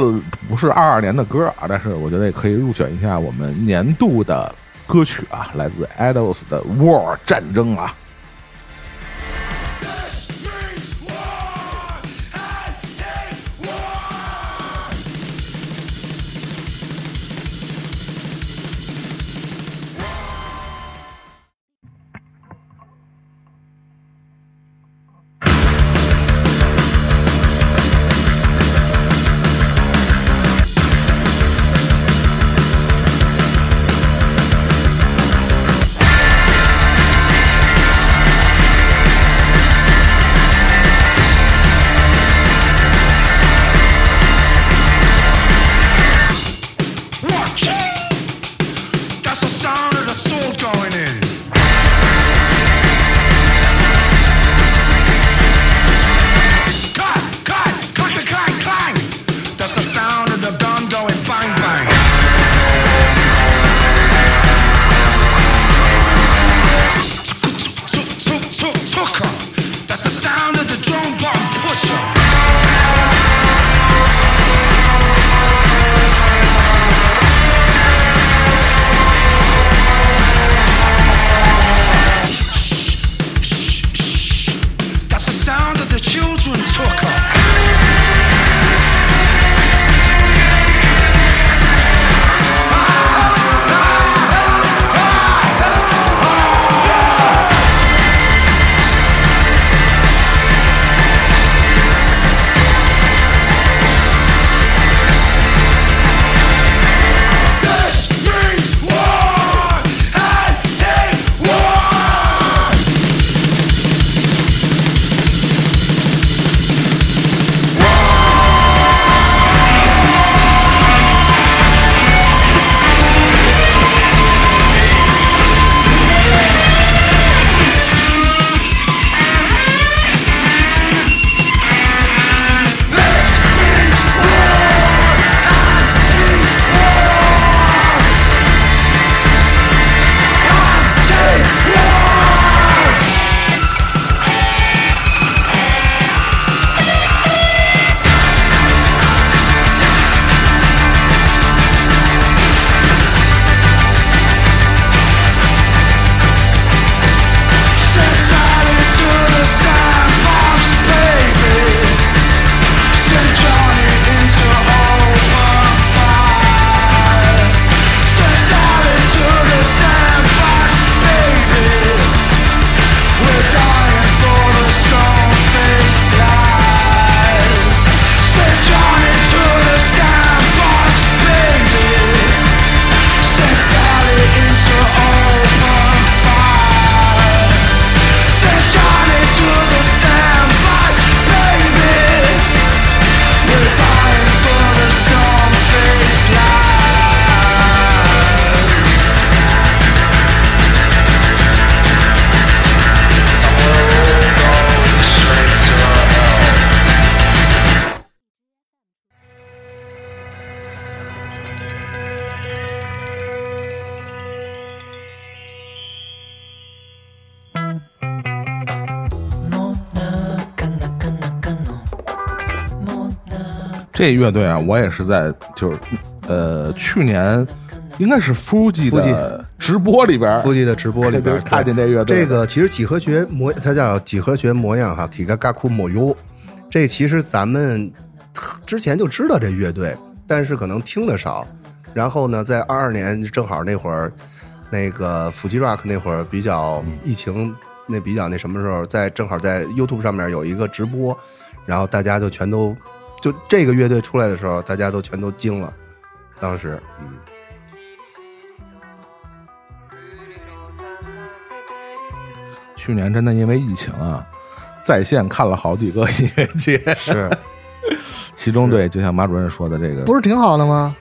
S10: 不是二二年的歌啊，但是我觉得也可以入选一下我们年度的歌曲啊，来自 Idols 的《War》战争啊。这乐队啊，我也是在就是呃去年
S2: 应该是
S4: Fuji，Fuji
S2: 的直播里边儿，
S4: 估计的直播里边
S2: 对。看见这乐队。
S4: 这个其实几何学模，它叫几何学模样哈 k i g a g a k u m o y o 这其实咱们之前就知道这乐队，但是可能听的少。然后呢，在二二年正好那会儿，那个腹肌 rock 那会儿比较疫情那比较那什么时候，在正好在 YouTube 上面有一个直播，然后大家就全都就这个乐队出来的时候，大家都全都惊了。当时，嗯，
S2: 去年真的因为疫情啊，在线看了好几个音乐节，
S4: 是
S2: 其中对，就像马主任说的这个，
S3: 不是挺好的吗？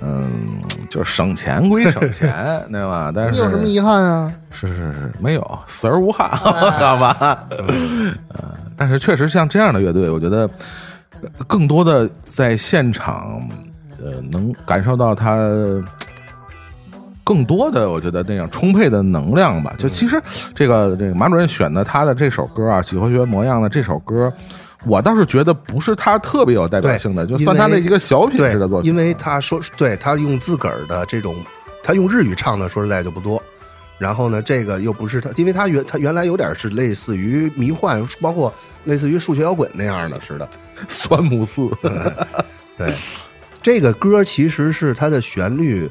S2: 嗯，就是省钱归省钱，对吧？但是
S3: 你有什么遗憾啊？
S2: 是是是，没有死而无憾，好吧？呃，但是确实像这样的乐队，我觉得呃更多的在现场，呃，能感受到他更多的，我觉得那样充沛的能量吧。就其实这个这个马主任选的他的这首歌啊，《几何学模样》的这首歌。我倒是觉得不是他特别有代表性的，就算他的一个小品质的作品。
S4: 因为他说，对他用自个儿的这种，他用日语唱的，说实在就不多。然后呢，这个又不是他，因为他原他原来有点是类似于迷幻，包括类似于数学摇滚那样的似的。
S2: 酸木寺，
S4: 对，这个歌其实是它的旋律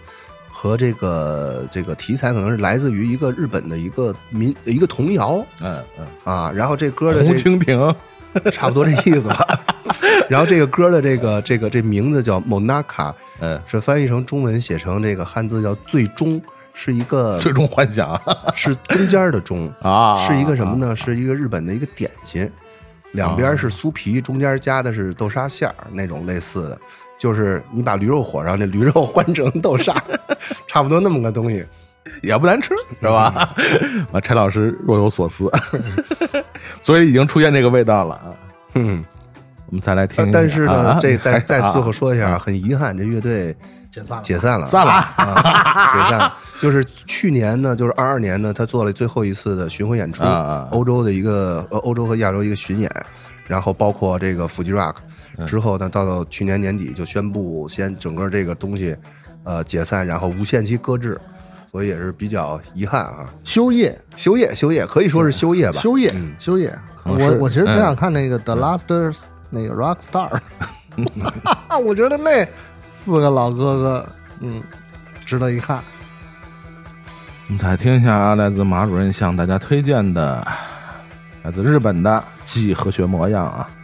S4: 和这个这个题材，可能是来自于一个日本的一个民一个童谣
S2: 嗯嗯，
S4: 啊。然后这歌的
S2: 红
S4: 这
S2: 蜻蜓，
S4: 差不多这意思吧。然后这个歌的这个这个这名字叫 Monaka，
S2: 嗯，
S4: 是翻译成中文写成这个汉字叫最终，是一个
S2: 最终幻想
S4: 是中间的中
S2: 啊
S4: 是一个什么呢？是一个日本的一个点心，两边是酥皮，中间加的是豆沙馅儿那种类似的，就是你把驴肉火烧，那驴肉换成豆沙，差不多那么个东西。
S2: 也不难吃，是吧？啊，柴老师若有所思，所以已经出现这个味道了啊。
S4: 嗯，
S2: 我们再来听
S4: 但是呢
S2: 啊，
S4: 这再再
S2: 啊
S4: 最后说一下，很遗憾，这乐队
S3: 解散了。
S4: 解散了，
S2: 散了。
S4: 啊，解散了。就是去年呢，就是二二年呢，他做了最后一次的巡回演出欧洲的一个呃欧洲和亚洲一个巡演，然后包括这个 Fuji Rock，之后呢，到到去年年底就宣布先整个这个东西呃解散，然后无限期搁置，所以也是比较遗憾啊。
S3: 休业，
S4: 休业，休业，可以说是休业吧。
S3: 休业
S4: 嗯，
S3: 休业。我我其实挺
S2: 嗯
S3: 想看那个 The Last 那个 Rock Star，我觉得那四个老哥哥，嗯，值得一看。
S2: 我们再听一下啊，来自马主任向大家推荐的，来自日本的几何学模样啊。
S11: 「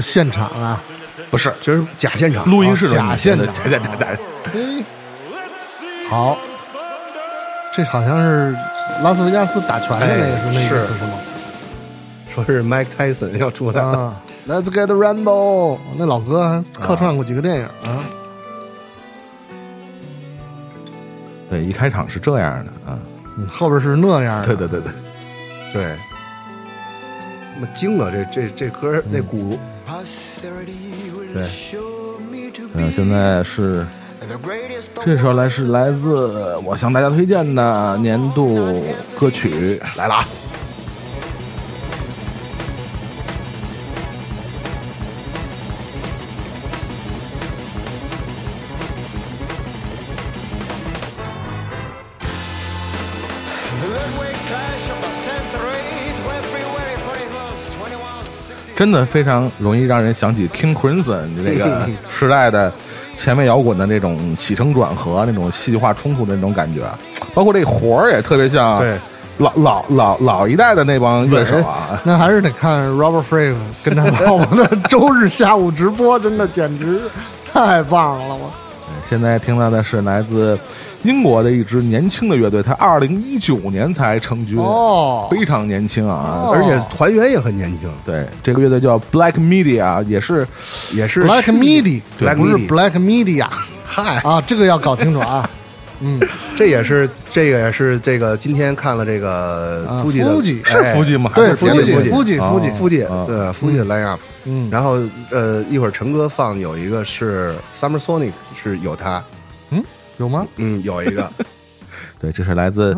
S11: 是现场啊，
S4: 不是，这是假现场，
S2: 录音室的
S11: 假现场。
S2: 假现
S11: 场好，这好像是拉斯维加斯打拳的那个，
S4: 哎
S11: 是那意思
S4: 是
S11: 是吗？
S4: 说是 Mike Tyson 要出来了。
S11: 啊，Let's get Rambo，那老哥还客串过几个电影啊。
S2: 对，一开场是这样的啊，
S11: 嗯，后边是那样的。
S2: 对对对对，
S4: 对，那么惊了，这这这歌那鼓，
S2: 对，嗯，现在是这首来是来自我向大家推荐的年度歌曲。来了啊。真的非常容易让人想起 King Crimson 这个 时代的前卫摇滚的那种起承转合、那种戏剧化冲突的那种感觉，包括这活儿也特别像
S4: 对
S2: 老老老老一代的那帮乐手啊。
S11: 那还是得看 Robert Frave 跟他老婆的周日下午直播，真的简直太棒了！我
S2: 现在听到的是来自英国的一支年轻的乐队，它二零一九年才成军，
S11: 哦。
S2: 非常年轻啊！
S4: 而且团员也很年轻，
S2: 对，这个乐队叫 Black Media，也是
S4: 也是
S11: Black
S4: Media，
S11: 不是 Black Media
S4: 嗨，
S11: 啊，这个要搞清楚啊。嗯，
S4: 这也是这个也是这个今天看了这个
S11: 啊
S4: 夫妻的
S11: 夫妻
S2: 是
S4: 哎
S2: 夫妻吗？
S11: 对夫妻
S2: 夫妻
S11: 夫妻
S2: 哦
S4: 夫妻
S2: 啊
S4: 对夫妻的 line up，
S11: 嗯。
S4: 然后呃一会儿陈哥放有一个是 Summer Sonic 是有他，
S11: 有吗？
S4: 嗯有一个
S2: 对，这是来自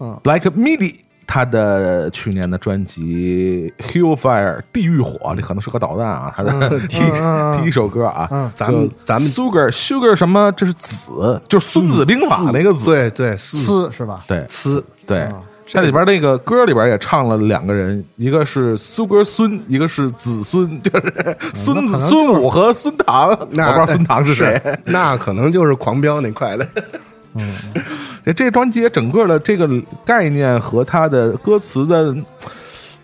S11: 嗯
S2: Black Midi 他的去年的专辑《Hellfire》地狱火，这可能是个导弹啊。他的 第一首歌啊，
S3: 嗯
S4: 咱们咱们
S2: Sugar Sugar 什么？这是子，就是《孙子兵法》那个子。
S4: 对对，
S3: 呲是吧？
S2: 对
S4: 呲
S2: 对，这里边那个歌里边也唱了两个人，一个是苏哥孙，一个是子孙，就是孙子孙武和孙唐。那我不知道孙唐是谁。
S4: 那可能就是狂飙那块的。
S2: 这 这专辑整个的这个概念和他的歌词的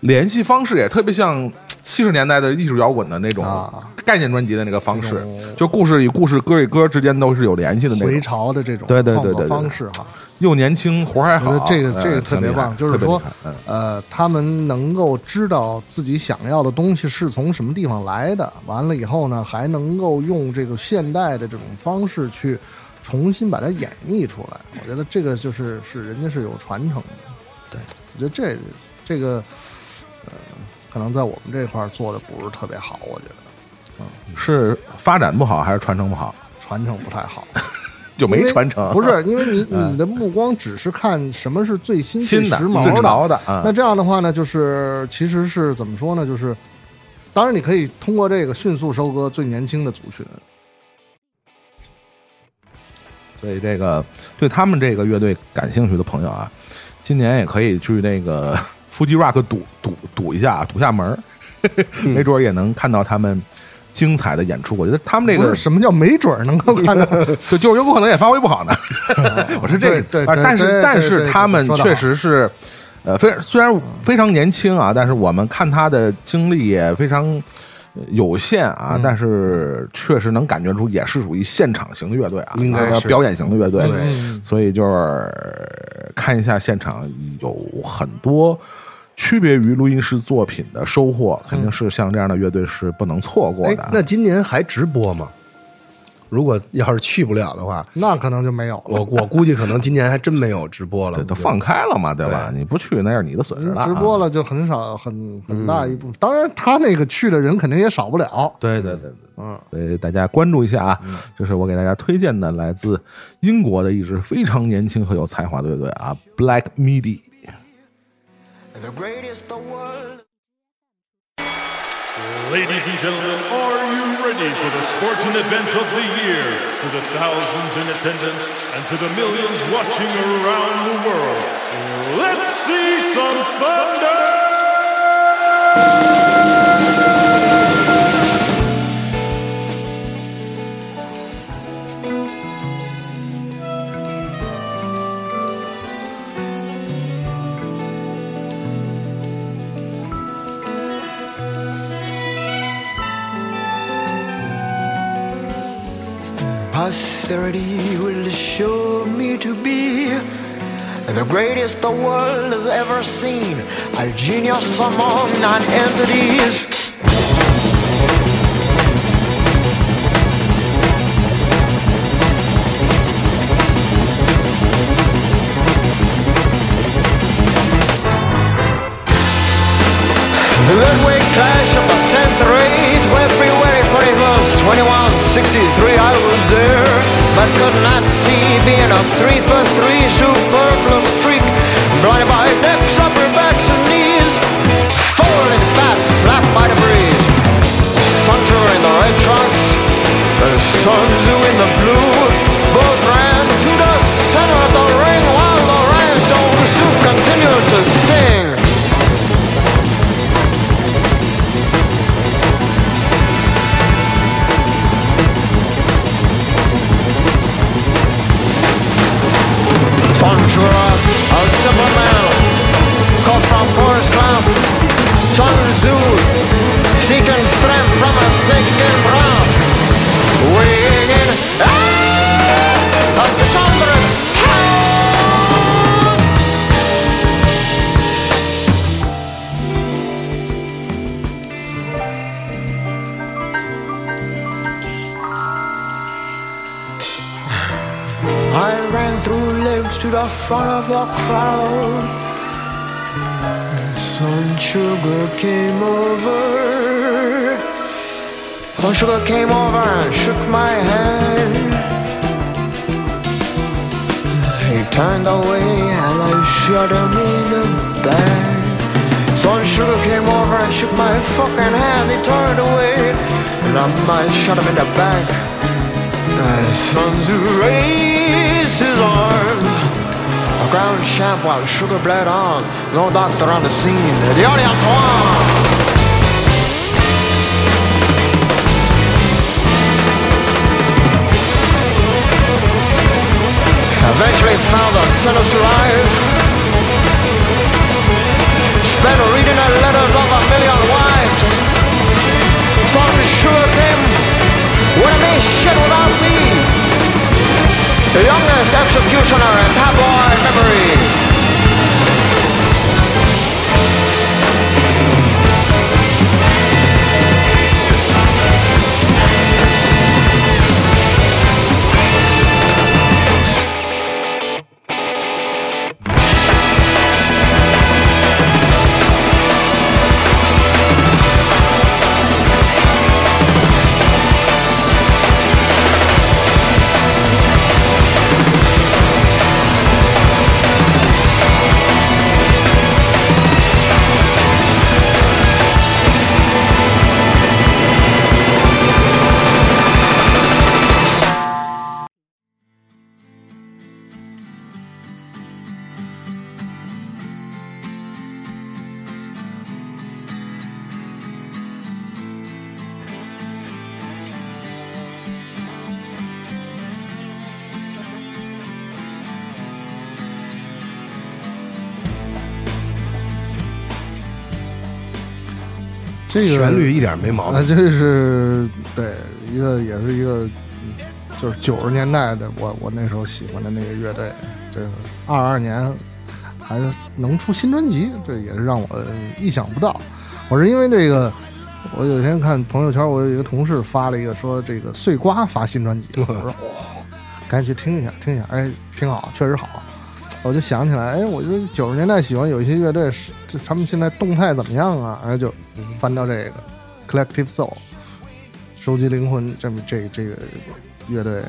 S2: 联系方式也特别像七十年代的艺术摇滚的那种
S3: 啊
S2: 概念专辑的那个方式，就故事与故事、歌与歌之间都是有联系的那种回，
S3: 潮的这种
S2: 对对对
S3: 创作方式哈。
S2: 又年轻，活儿还好。
S3: 这个
S2: 呃
S3: 这个特别棒，就是说呃，他们能够知道自己想要的东西是从什么地方来的，完了以后呢，还能够用这个现代的这种方式去重新把它演绎出来。我觉得这个就是是人家是有传承的。
S2: 对，
S3: 我觉得这这个呃，可能在我们这块儿做的不是特别好，我觉得
S2: 是发展不好还是传承不好？
S3: 传承不太好。
S2: 就没传承，
S3: 不是因为你
S2: 嗯
S3: 你的目光只是看什么是最新、
S2: 新的
S3: 最时髦
S2: 最潮的啊
S3: 那这样的话呢，就是其实是怎么说呢？就是当然你可以通过这个迅速收割最年轻的族群。
S2: 所以这个对他们这个乐队感兴趣的朋友啊，今年也可以去那个 Fuji Rock 赌赌赌一下，堵下门儿，
S3: 嗯
S2: 没准儿也能看到他们精彩的演出。我觉得他们这个
S3: 什么叫没准儿能够看到？
S2: 就就有可能也发挥不好呢。我是这个，但是但是他们确实是，呃，非虽然非常年轻啊，但是我们看他的经历也非常呃有限啊，
S3: 嗯
S2: 但是确实能感觉出也是属于现场型的乐队啊，
S4: 应该是
S2: 呃表演型的乐队。
S3: 嗯
S2: 所以就是看一下现场有很多。区别于录音室作品的收获，肯定是像这样的乐队是不能错过
S4: 哎
S2: 的。，
S4: 那今年还直播吗？如果要是去不了的话，
S3: 那可能就没有了。
S4: 我我估计可能今年还真没有直播了。
S2: 这都放开了嘛，对吧？
S4: 对
S2: 你不去那是你的损失了啊。
S3: 直播了就很少，很很大一部分。当然，他那个去的人肯定也少不了。
S2: 对对对对，
S3: 嗯，
S2: 所以大家关注一下啊，这是我给大家推荐的来自英国的一支非常年轻和有才华的乐队啊，Black Midi。
S6: The greatest the world.
S12: Ladies and gentlemen, are you ready for the sporting events of the year? To the thousands in attendance and to the millions watching around the world, let's see some thunder!
S6: Posterity will show me to be the greatest the world has ever seen. A genius among non-entities. The midway clash of the century to February 21st, 2163, I was there, but could not see being a three for three superfluous freak, blinded by necks, Sun Sugar came over and shook my hand. He turned away and I shut him in. The back. Son Sugar came over and shook my fucking hand. He turned away, and I might shot him in the back. My who raised his arms. A ground champ while Sugar bled on. No doctor on the scene. The audience won. Eventually found the sinners alive. Spent reading the letters of a million wives. Some sure came when they shit without me. The youngest executioner in tabloid memory.
S3: 这个
S4: 旋律一点没毛
S3: 啊，
S4: 病。
S3: 这是对一个，也是一个，嗯就是九十年代的我我那时候喜欢的那个乐队，这个二二年还能出新专辑，这也是让我意想不到。我是因为这个，我有一天看朋友圈，我有一个同事发了一个说这个碎瓜发新专辑，我说哇、赶紧去听一下，听一下，哎，挺好，确实好。我就想起来，哎，我觉得九十年代喜欢有一些乐队，是这他们现在动态怎么样啊？然后就翻到这个 Collective Soul，收集灵魂这么这这个乐队，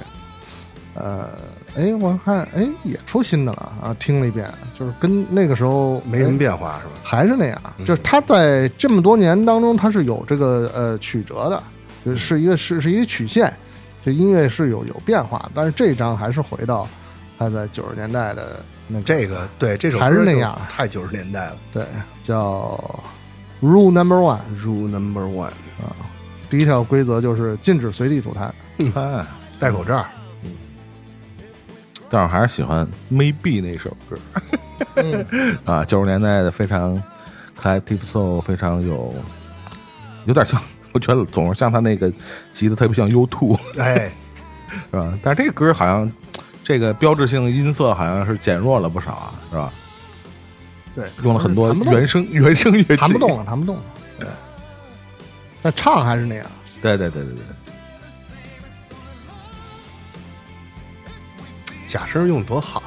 S3: 呃，哎，我看哎也出新的了啊，听了一遍，就是跟那个时候
S4: 没什么变化是吧？
S3: 还是那样，就是他在这么多年当中，他是有这个呃曲折的，就是一个是是一个曲线，这音乐是有有变化，但是这张还是回到他在九十年代的那个
S4: 这个对这首歌
S3: 还是那样
S4: 太九十年代了。
S3: 对，叫 Rule Number One
S4: Rule Number One，
S3: 啊，第一条规则就是禁止随地吐痰。
S2: 哎，
S4: 戴口罩。
S2: 但是我还是喜欢 Maybe 那首歌，啊，九十年代的非常 Collective Soul，非常有，有点像，我觉得总是像他那个吉的特别像 U Two，
S4: 哎，
S2: 是吧？但是这个歌好像这个标志性音色好像是减弱了不少啊，是吧？
S3: 对，
S2: 用了很多原声 原声乐器，
S3: 弹不动了，弹不动了。对，但唱还是那样。
S2: 对对对对对，
S4: 假声用多好。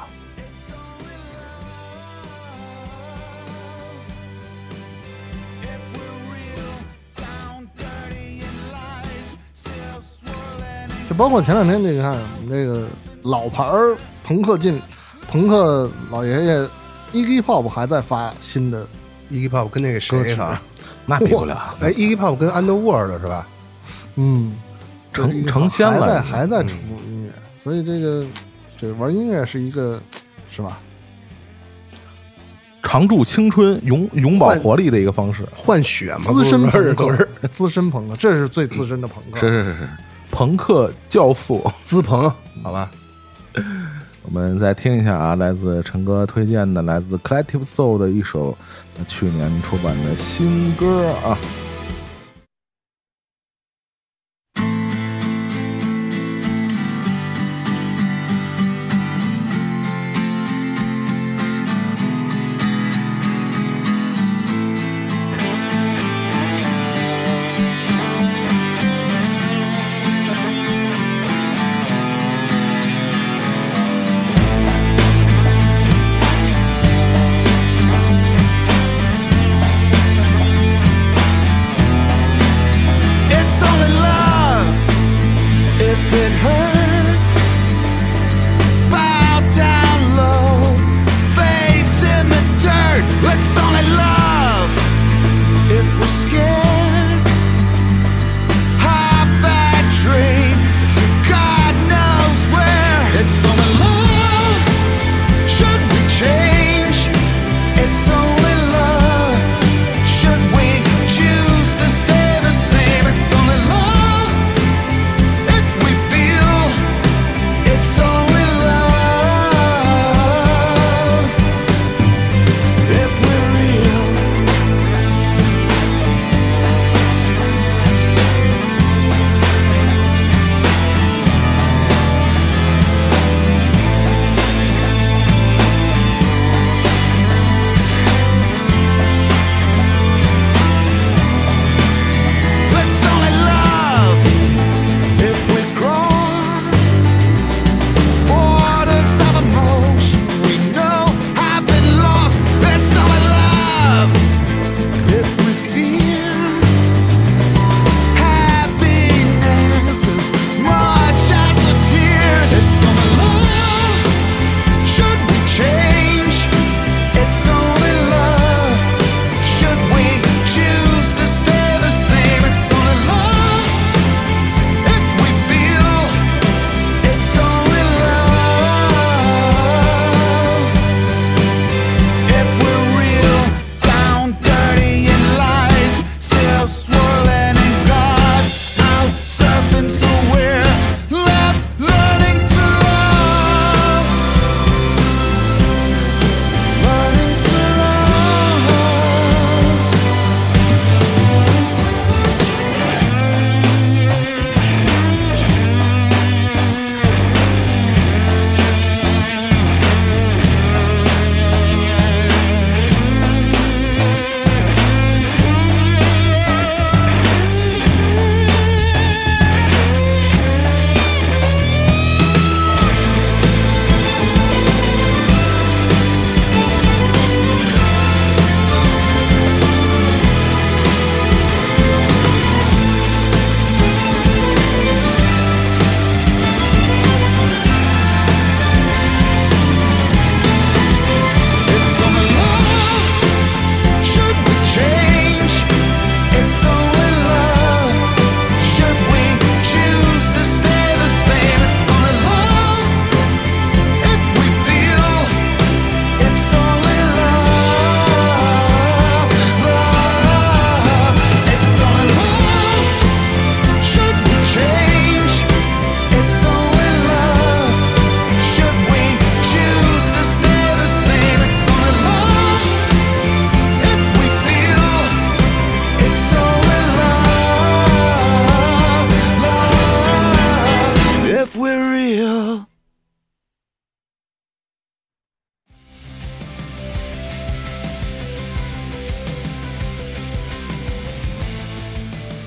S3: 就包括前两天你看我们这个老牌儿朋克进朋克老爷爷 Iggy Pop 还在发新的
S4: Iggy Pop 跟那个
S3: 歌曲
S4: 谁啊？
S2: 那比不了，
S4: 哎，Iggy Pop 跟 Underworld 是吧？
S3: 嗯，
S2: 成成仙
S3: 还在
S2: 了，
S3: 还在出音乐，所以这个这玩音乐是一个是吧？
S2: 常驻青春、永永葆活力的一个方式。
S4: 换血嘛，
S3: 资深朋
S4: 都是
S3: 克，资深朋克，这是最资深的朋克。
S2: 是是是是，朋克教父。
S4: 资朋，好吧？
S2: 我们再听一下啊，来自陈哥推荐的，来自 Collective Soul 的一首去年出版的新歌啊。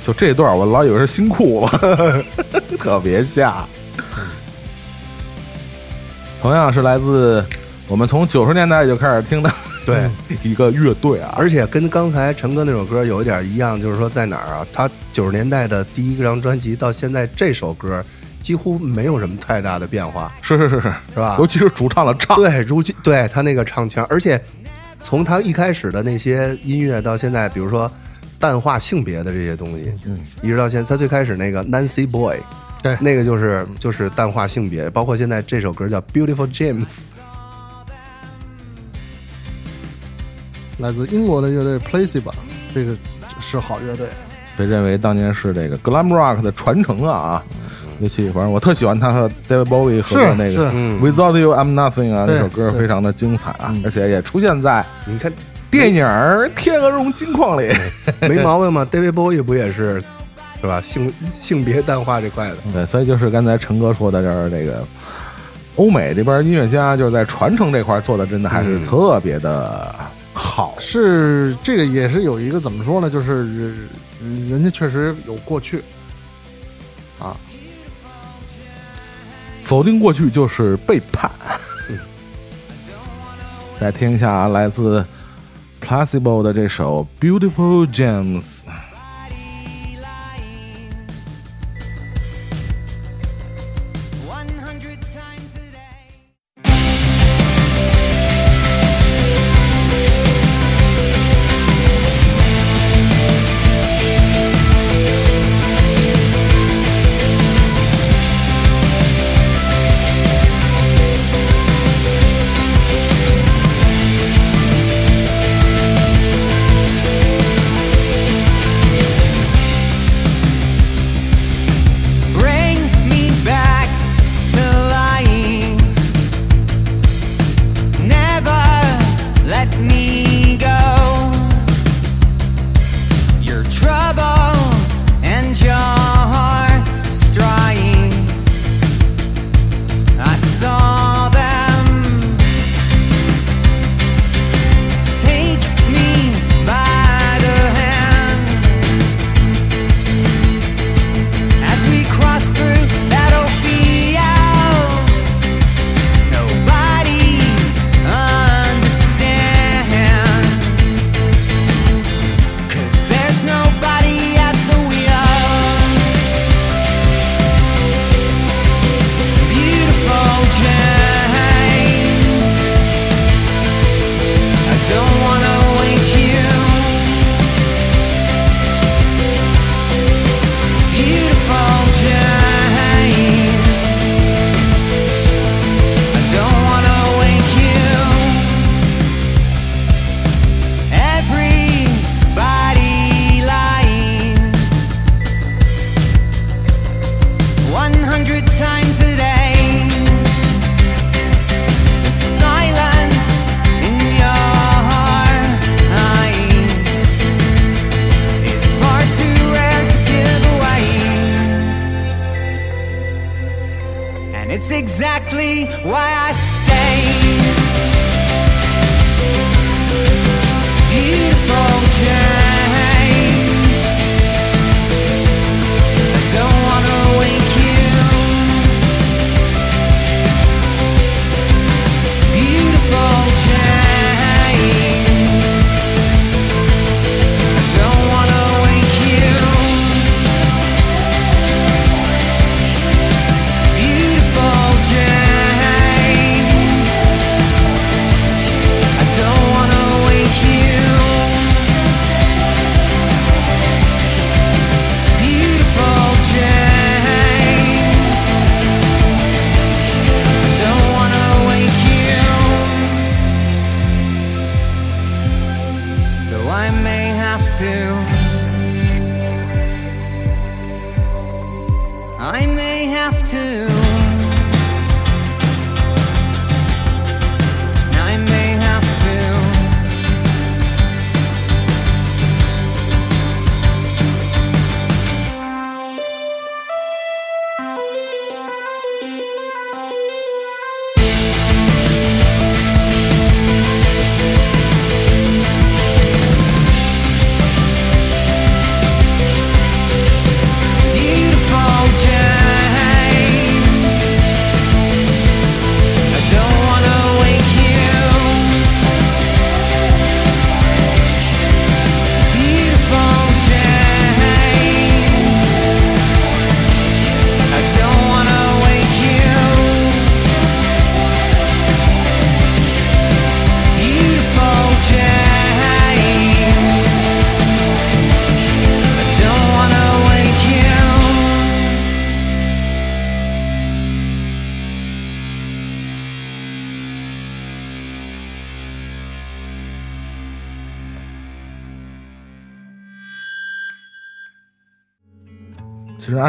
S13: 就这段我老以为是新裤子，特别像。同样是来自我们从九十年代就开始听的
S4: 对，
S13: 一个乐队啊，
S4: 而且跟刚才陈哥那首歌有一点一样，就是说在哪儿啊？他九十年代的第一张专辑到现在这首歌几乎没有什么太大的变化，
S13: 是是是是，
S4: 是吧？
S13: 尤其是主唱的唱，
S4: 对，如今对他那个唱腔，而且从他一开始的那些音乐到现在，比如说淡化性别的这些东西，
S13: 嗯，
S4: 一直到现在，他最开始那个 Nancy Boy，
S3: 对。
S4: 那个就是就是淡化性别，包括现在这首歌叫 Beautiful James，
S3: 来自英国的乐队 Placebo，这个是好乐队。
S13: 被认为当年是这个 glam rock 的传承啊。尤其反正我特喜欢他和 David Bowie 合作那个 Without You I'm Nothing 啊，
S3: 对
S13: 那首歌非常的精彩啊，而且也出现在
S4: 你看
S13: 电影《天鹅绒金矿》里。
S4: 没毛病吗？David Bowie 不也是是吧？性性别淡化这块的，
S13: 对，所以就是刚才陈哥说的，就是这个欧美这边音乐家就是在传承这块做的，真的还是
S4: 嗯
S13: 特别的好。
S3: 是这个也是有一个怎么说呢？就是人人家确实有过去，啊，
S13: 否定过去就是背叛。再听一下来自 Placebo 的这首《Beautiful Gems》。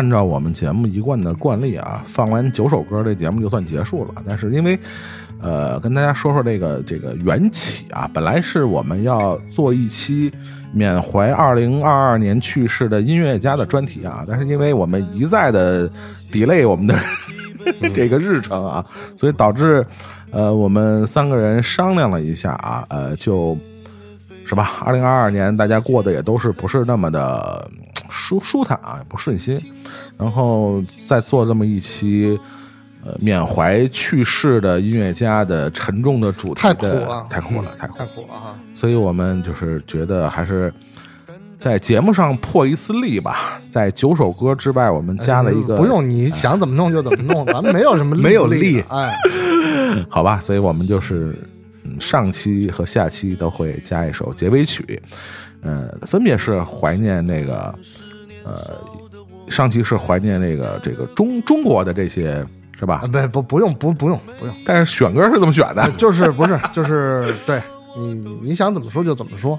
S2: 按照我们节目一贯的惯例啊，放完九首歌，这节目就算结束了。但是因为，呃，跟大家说说这个这个缘起啊，本来是我们要做一期缅怀二零二二年去世的音乐家的专题啊，但是因为我们一再的 delay 我们的这个日程啊，所以导致呃我们三个人商量了一下啊，呃就。是吧？二零二二年大家过得也都是不是那么的舒舒坦啊，也不顺心，然后再做这么一期，呃，缅怀去世的音乐家的沉重的主题
S3: 太，苦了，
S2: 太苦了，太苦
S3: 太
S2: 了。
S3: 苦了哈。
S2: 所以我们就是觉得还是在节目上破一次例吧，在九首歌之外，我们加了一个
S3: 不用你想怎么弄就怎么弄，咱们没有什么
S4: 没有
S3: 力
S4: 力，
S3: 哎，
S2: 好吧，所以我们就是嗯上期和下期都会加一首结尾曲，呃，分别是怀念那个呃，上期是怀念那个这个中中国的这些是吧
S3: 啊？不不不用不不用不用，
S2: 但是选歌是这么选的，
S3: 就是不是就是对你你想怎么说就怎么说，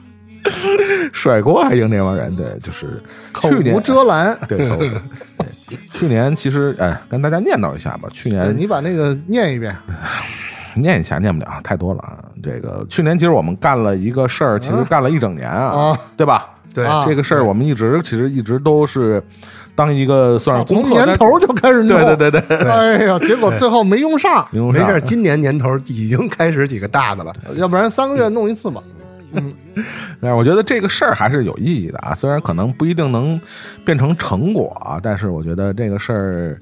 S2: 甩锅还赢那帮人，对，就是
S3: 口
S2: 去年
S3: 无遮拦。
S2: 对，口无对去年其实哎，跟大家念叨一下吧，去年
S3: 你把那个念一遍，
S2: 念一下，念不了，太多了啊。这个去年其实我们干了一个事儿，其实干了一整年啊，
S3: 啊
S2: 对吧？
S4: 对
S3: 啊
S2: 这个事儿我们一直其实一直都是当一个算是功
S3: 从，年头就开始弄，
S2: 对对对对，
S3: 哎呀，结果最后没用上，
S2: 没
S4: 事，今年年头已经开始几个大的了。
S3: 要不然三个月弄一次吧。
S2: 但是我觉得这个事儿还是有意义的啊，虽然可能不一定能变成成果啊，但是我觉得这个事儿，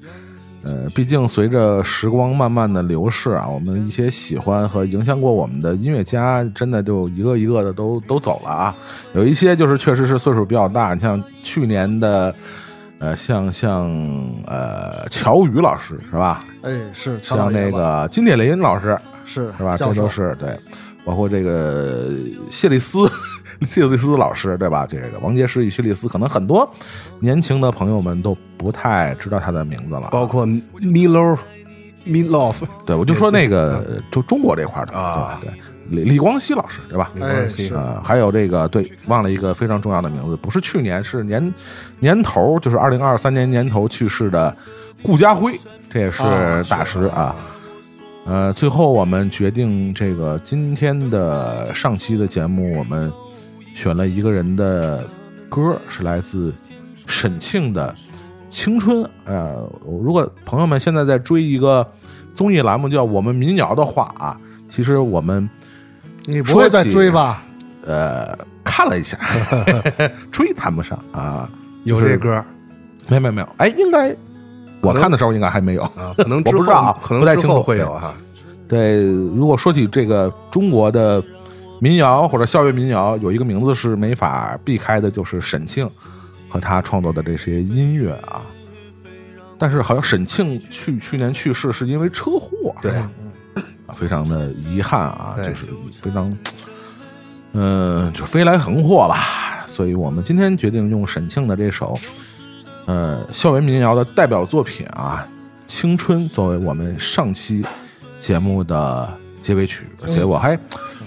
S2: 呃，毕竟随着时光慢慢的流逝啊，我们一些喜欢和影响过我们的音乐家，真的就一个一个的都都走了啊。有一些就是确实是岁数比较大，你像去年的，呃，像像呃乔宇老师是吧？
S3: 哎，是乔老
S2: 像那个金铁林老师，
S3: 是
S2: 是吧？这都是对，包括这个谢丽斯，谢利斯老师，对吧？这个王杰师与谢利斯，可能很多年轻的朋友们都不太知道他的名字了。
S4: 包括 Milo、Meatloaf，
S2: 对，我就说那个就中国这块的
S4: 啊
S2: 对对，李李光羲老师，对吧？
S3: 哎是
S2: 呃，还有这个对，忘了一个非常重要的名字，不是去年，是年年头，就是二零二三年年头去世的顾家辉，这也是
S3: 啊
S2: 大师啊。呃，最后我们决定这个今天的上期的节目，我们选了一个人的歌，是来自沈庆的《青春》。呃，如果朋友们现在在追一个综艺栏目叫《我们民谣》的话啊，其实我们
S3: 你不会再追吧？
S2: 呃看了一下，追谈不上啊，
S4: 有这歌
S2: 没有没有没有，哎，应该我看的时候应该还没有。
S4: 啊，可能
S2: 我不知道啊
S4: 可能之后
S2: 不太清楚
S4: 会有哈。
S2: 对，如果说起这个中国的民谣或者校园民谣，有一个名字是没法避开的，就是沈庆和他创作的这些音乐啊。但是好像沈庆去去年去世是因为车祸，
S4: 对
S2: 吧啊非常的遗憾啊，就是非常，嗯、就飞来横祸吧。所以我们今天决定用沈庆的这首，呃，校园民谣的代表作品啊，《青春》作为我们上期节目的结尾曲，而且我还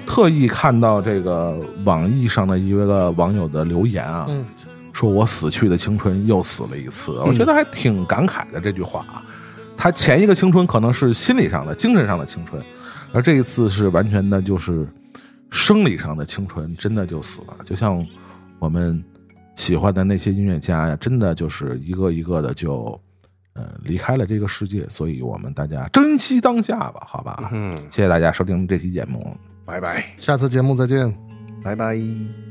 S2: 特意看到这个网易上的一个网友的留言啊，
S3: 嗯
S2: 说我死去的青春又死了一次，我觉得还挺感慨的这句话啊。他前一个青春可能是心理上的、精神上的青春，而这一次是完全的就是生理上的青春，真的就死了。就像我们喜欢的那些音乐家呀，真的就是一个一个的就呃离开了这个世界，所以我们大家珍惜当下吧，好吧？
S4: 嗯，
S2: 谢谢大家收听这期节目。
S4: 拜拜，
S3: 下次节目再见。
S4: 拜拜。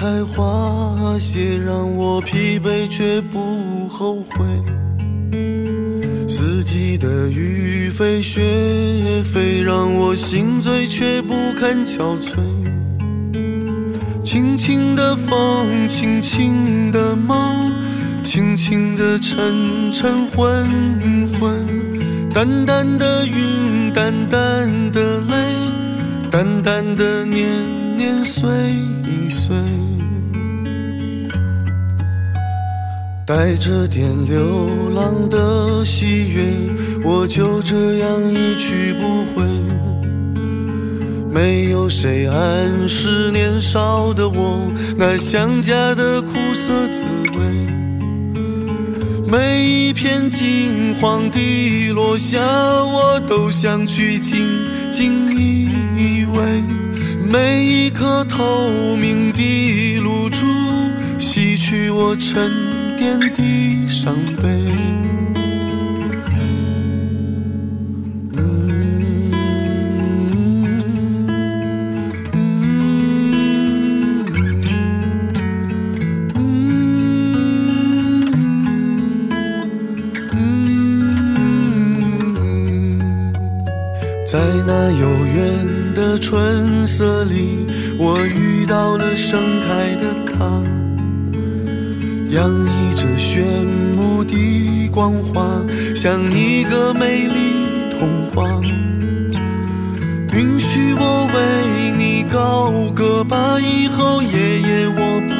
S14: 开花谢，让我疲惫却不后悔。四季的雨飞雪飞，让我心醉却不堪憔悴。轻轻的风，轻轻的梦，轻轻的沉沉昏昏，淡淡的云，淡淡的泪。淡淡的年年岁岁，带着点流浪的喜悦，我就这样一去不回。没有谁暗示年少的我那想家的苦涩滋味。每一片金黄的落下，我都想去紧紧依偎；每一颗透明的露珠，洗去我沉淀的伤悲。在那遥远的春色里，我遇到了盛开的她，洋溢着炫目的光华，像一个美丽童话。允许我为你高歌吧，以后夜夜我不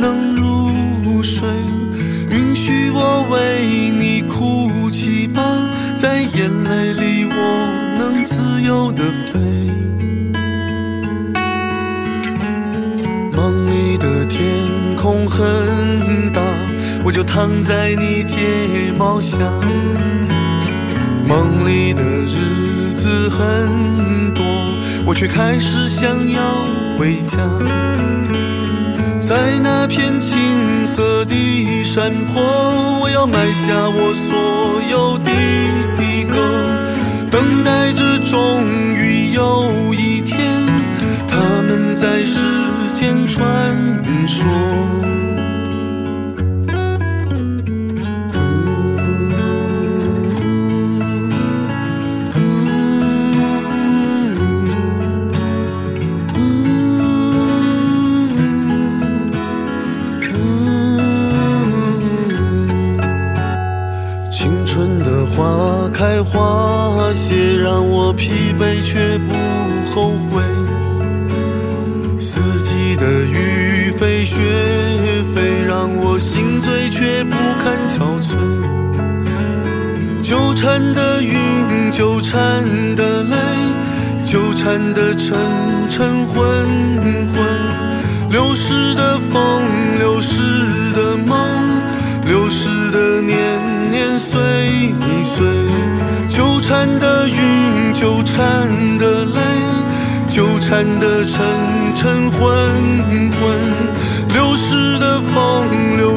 S14: 能入睡。允许我为你哭泣吧，在眼泪里我能自由的飞。梦里的天空很，躺在你睫毛下。梦里的日子很多，我却开始想要回家。在那片青色的山坡，我要埋下我所有的歌，等待着终于有一天，他们在世间传说。花谢，让我疲惫却不后悔。四季的雨飞雪飞，让我心醉却不堪憔悴。纠缠的云，纠缠的泪，纠缠的沉沉昏昏，流逝的风，缠的云，纠缠的泪，纠缠的沉沉昏昏，流逝的风，流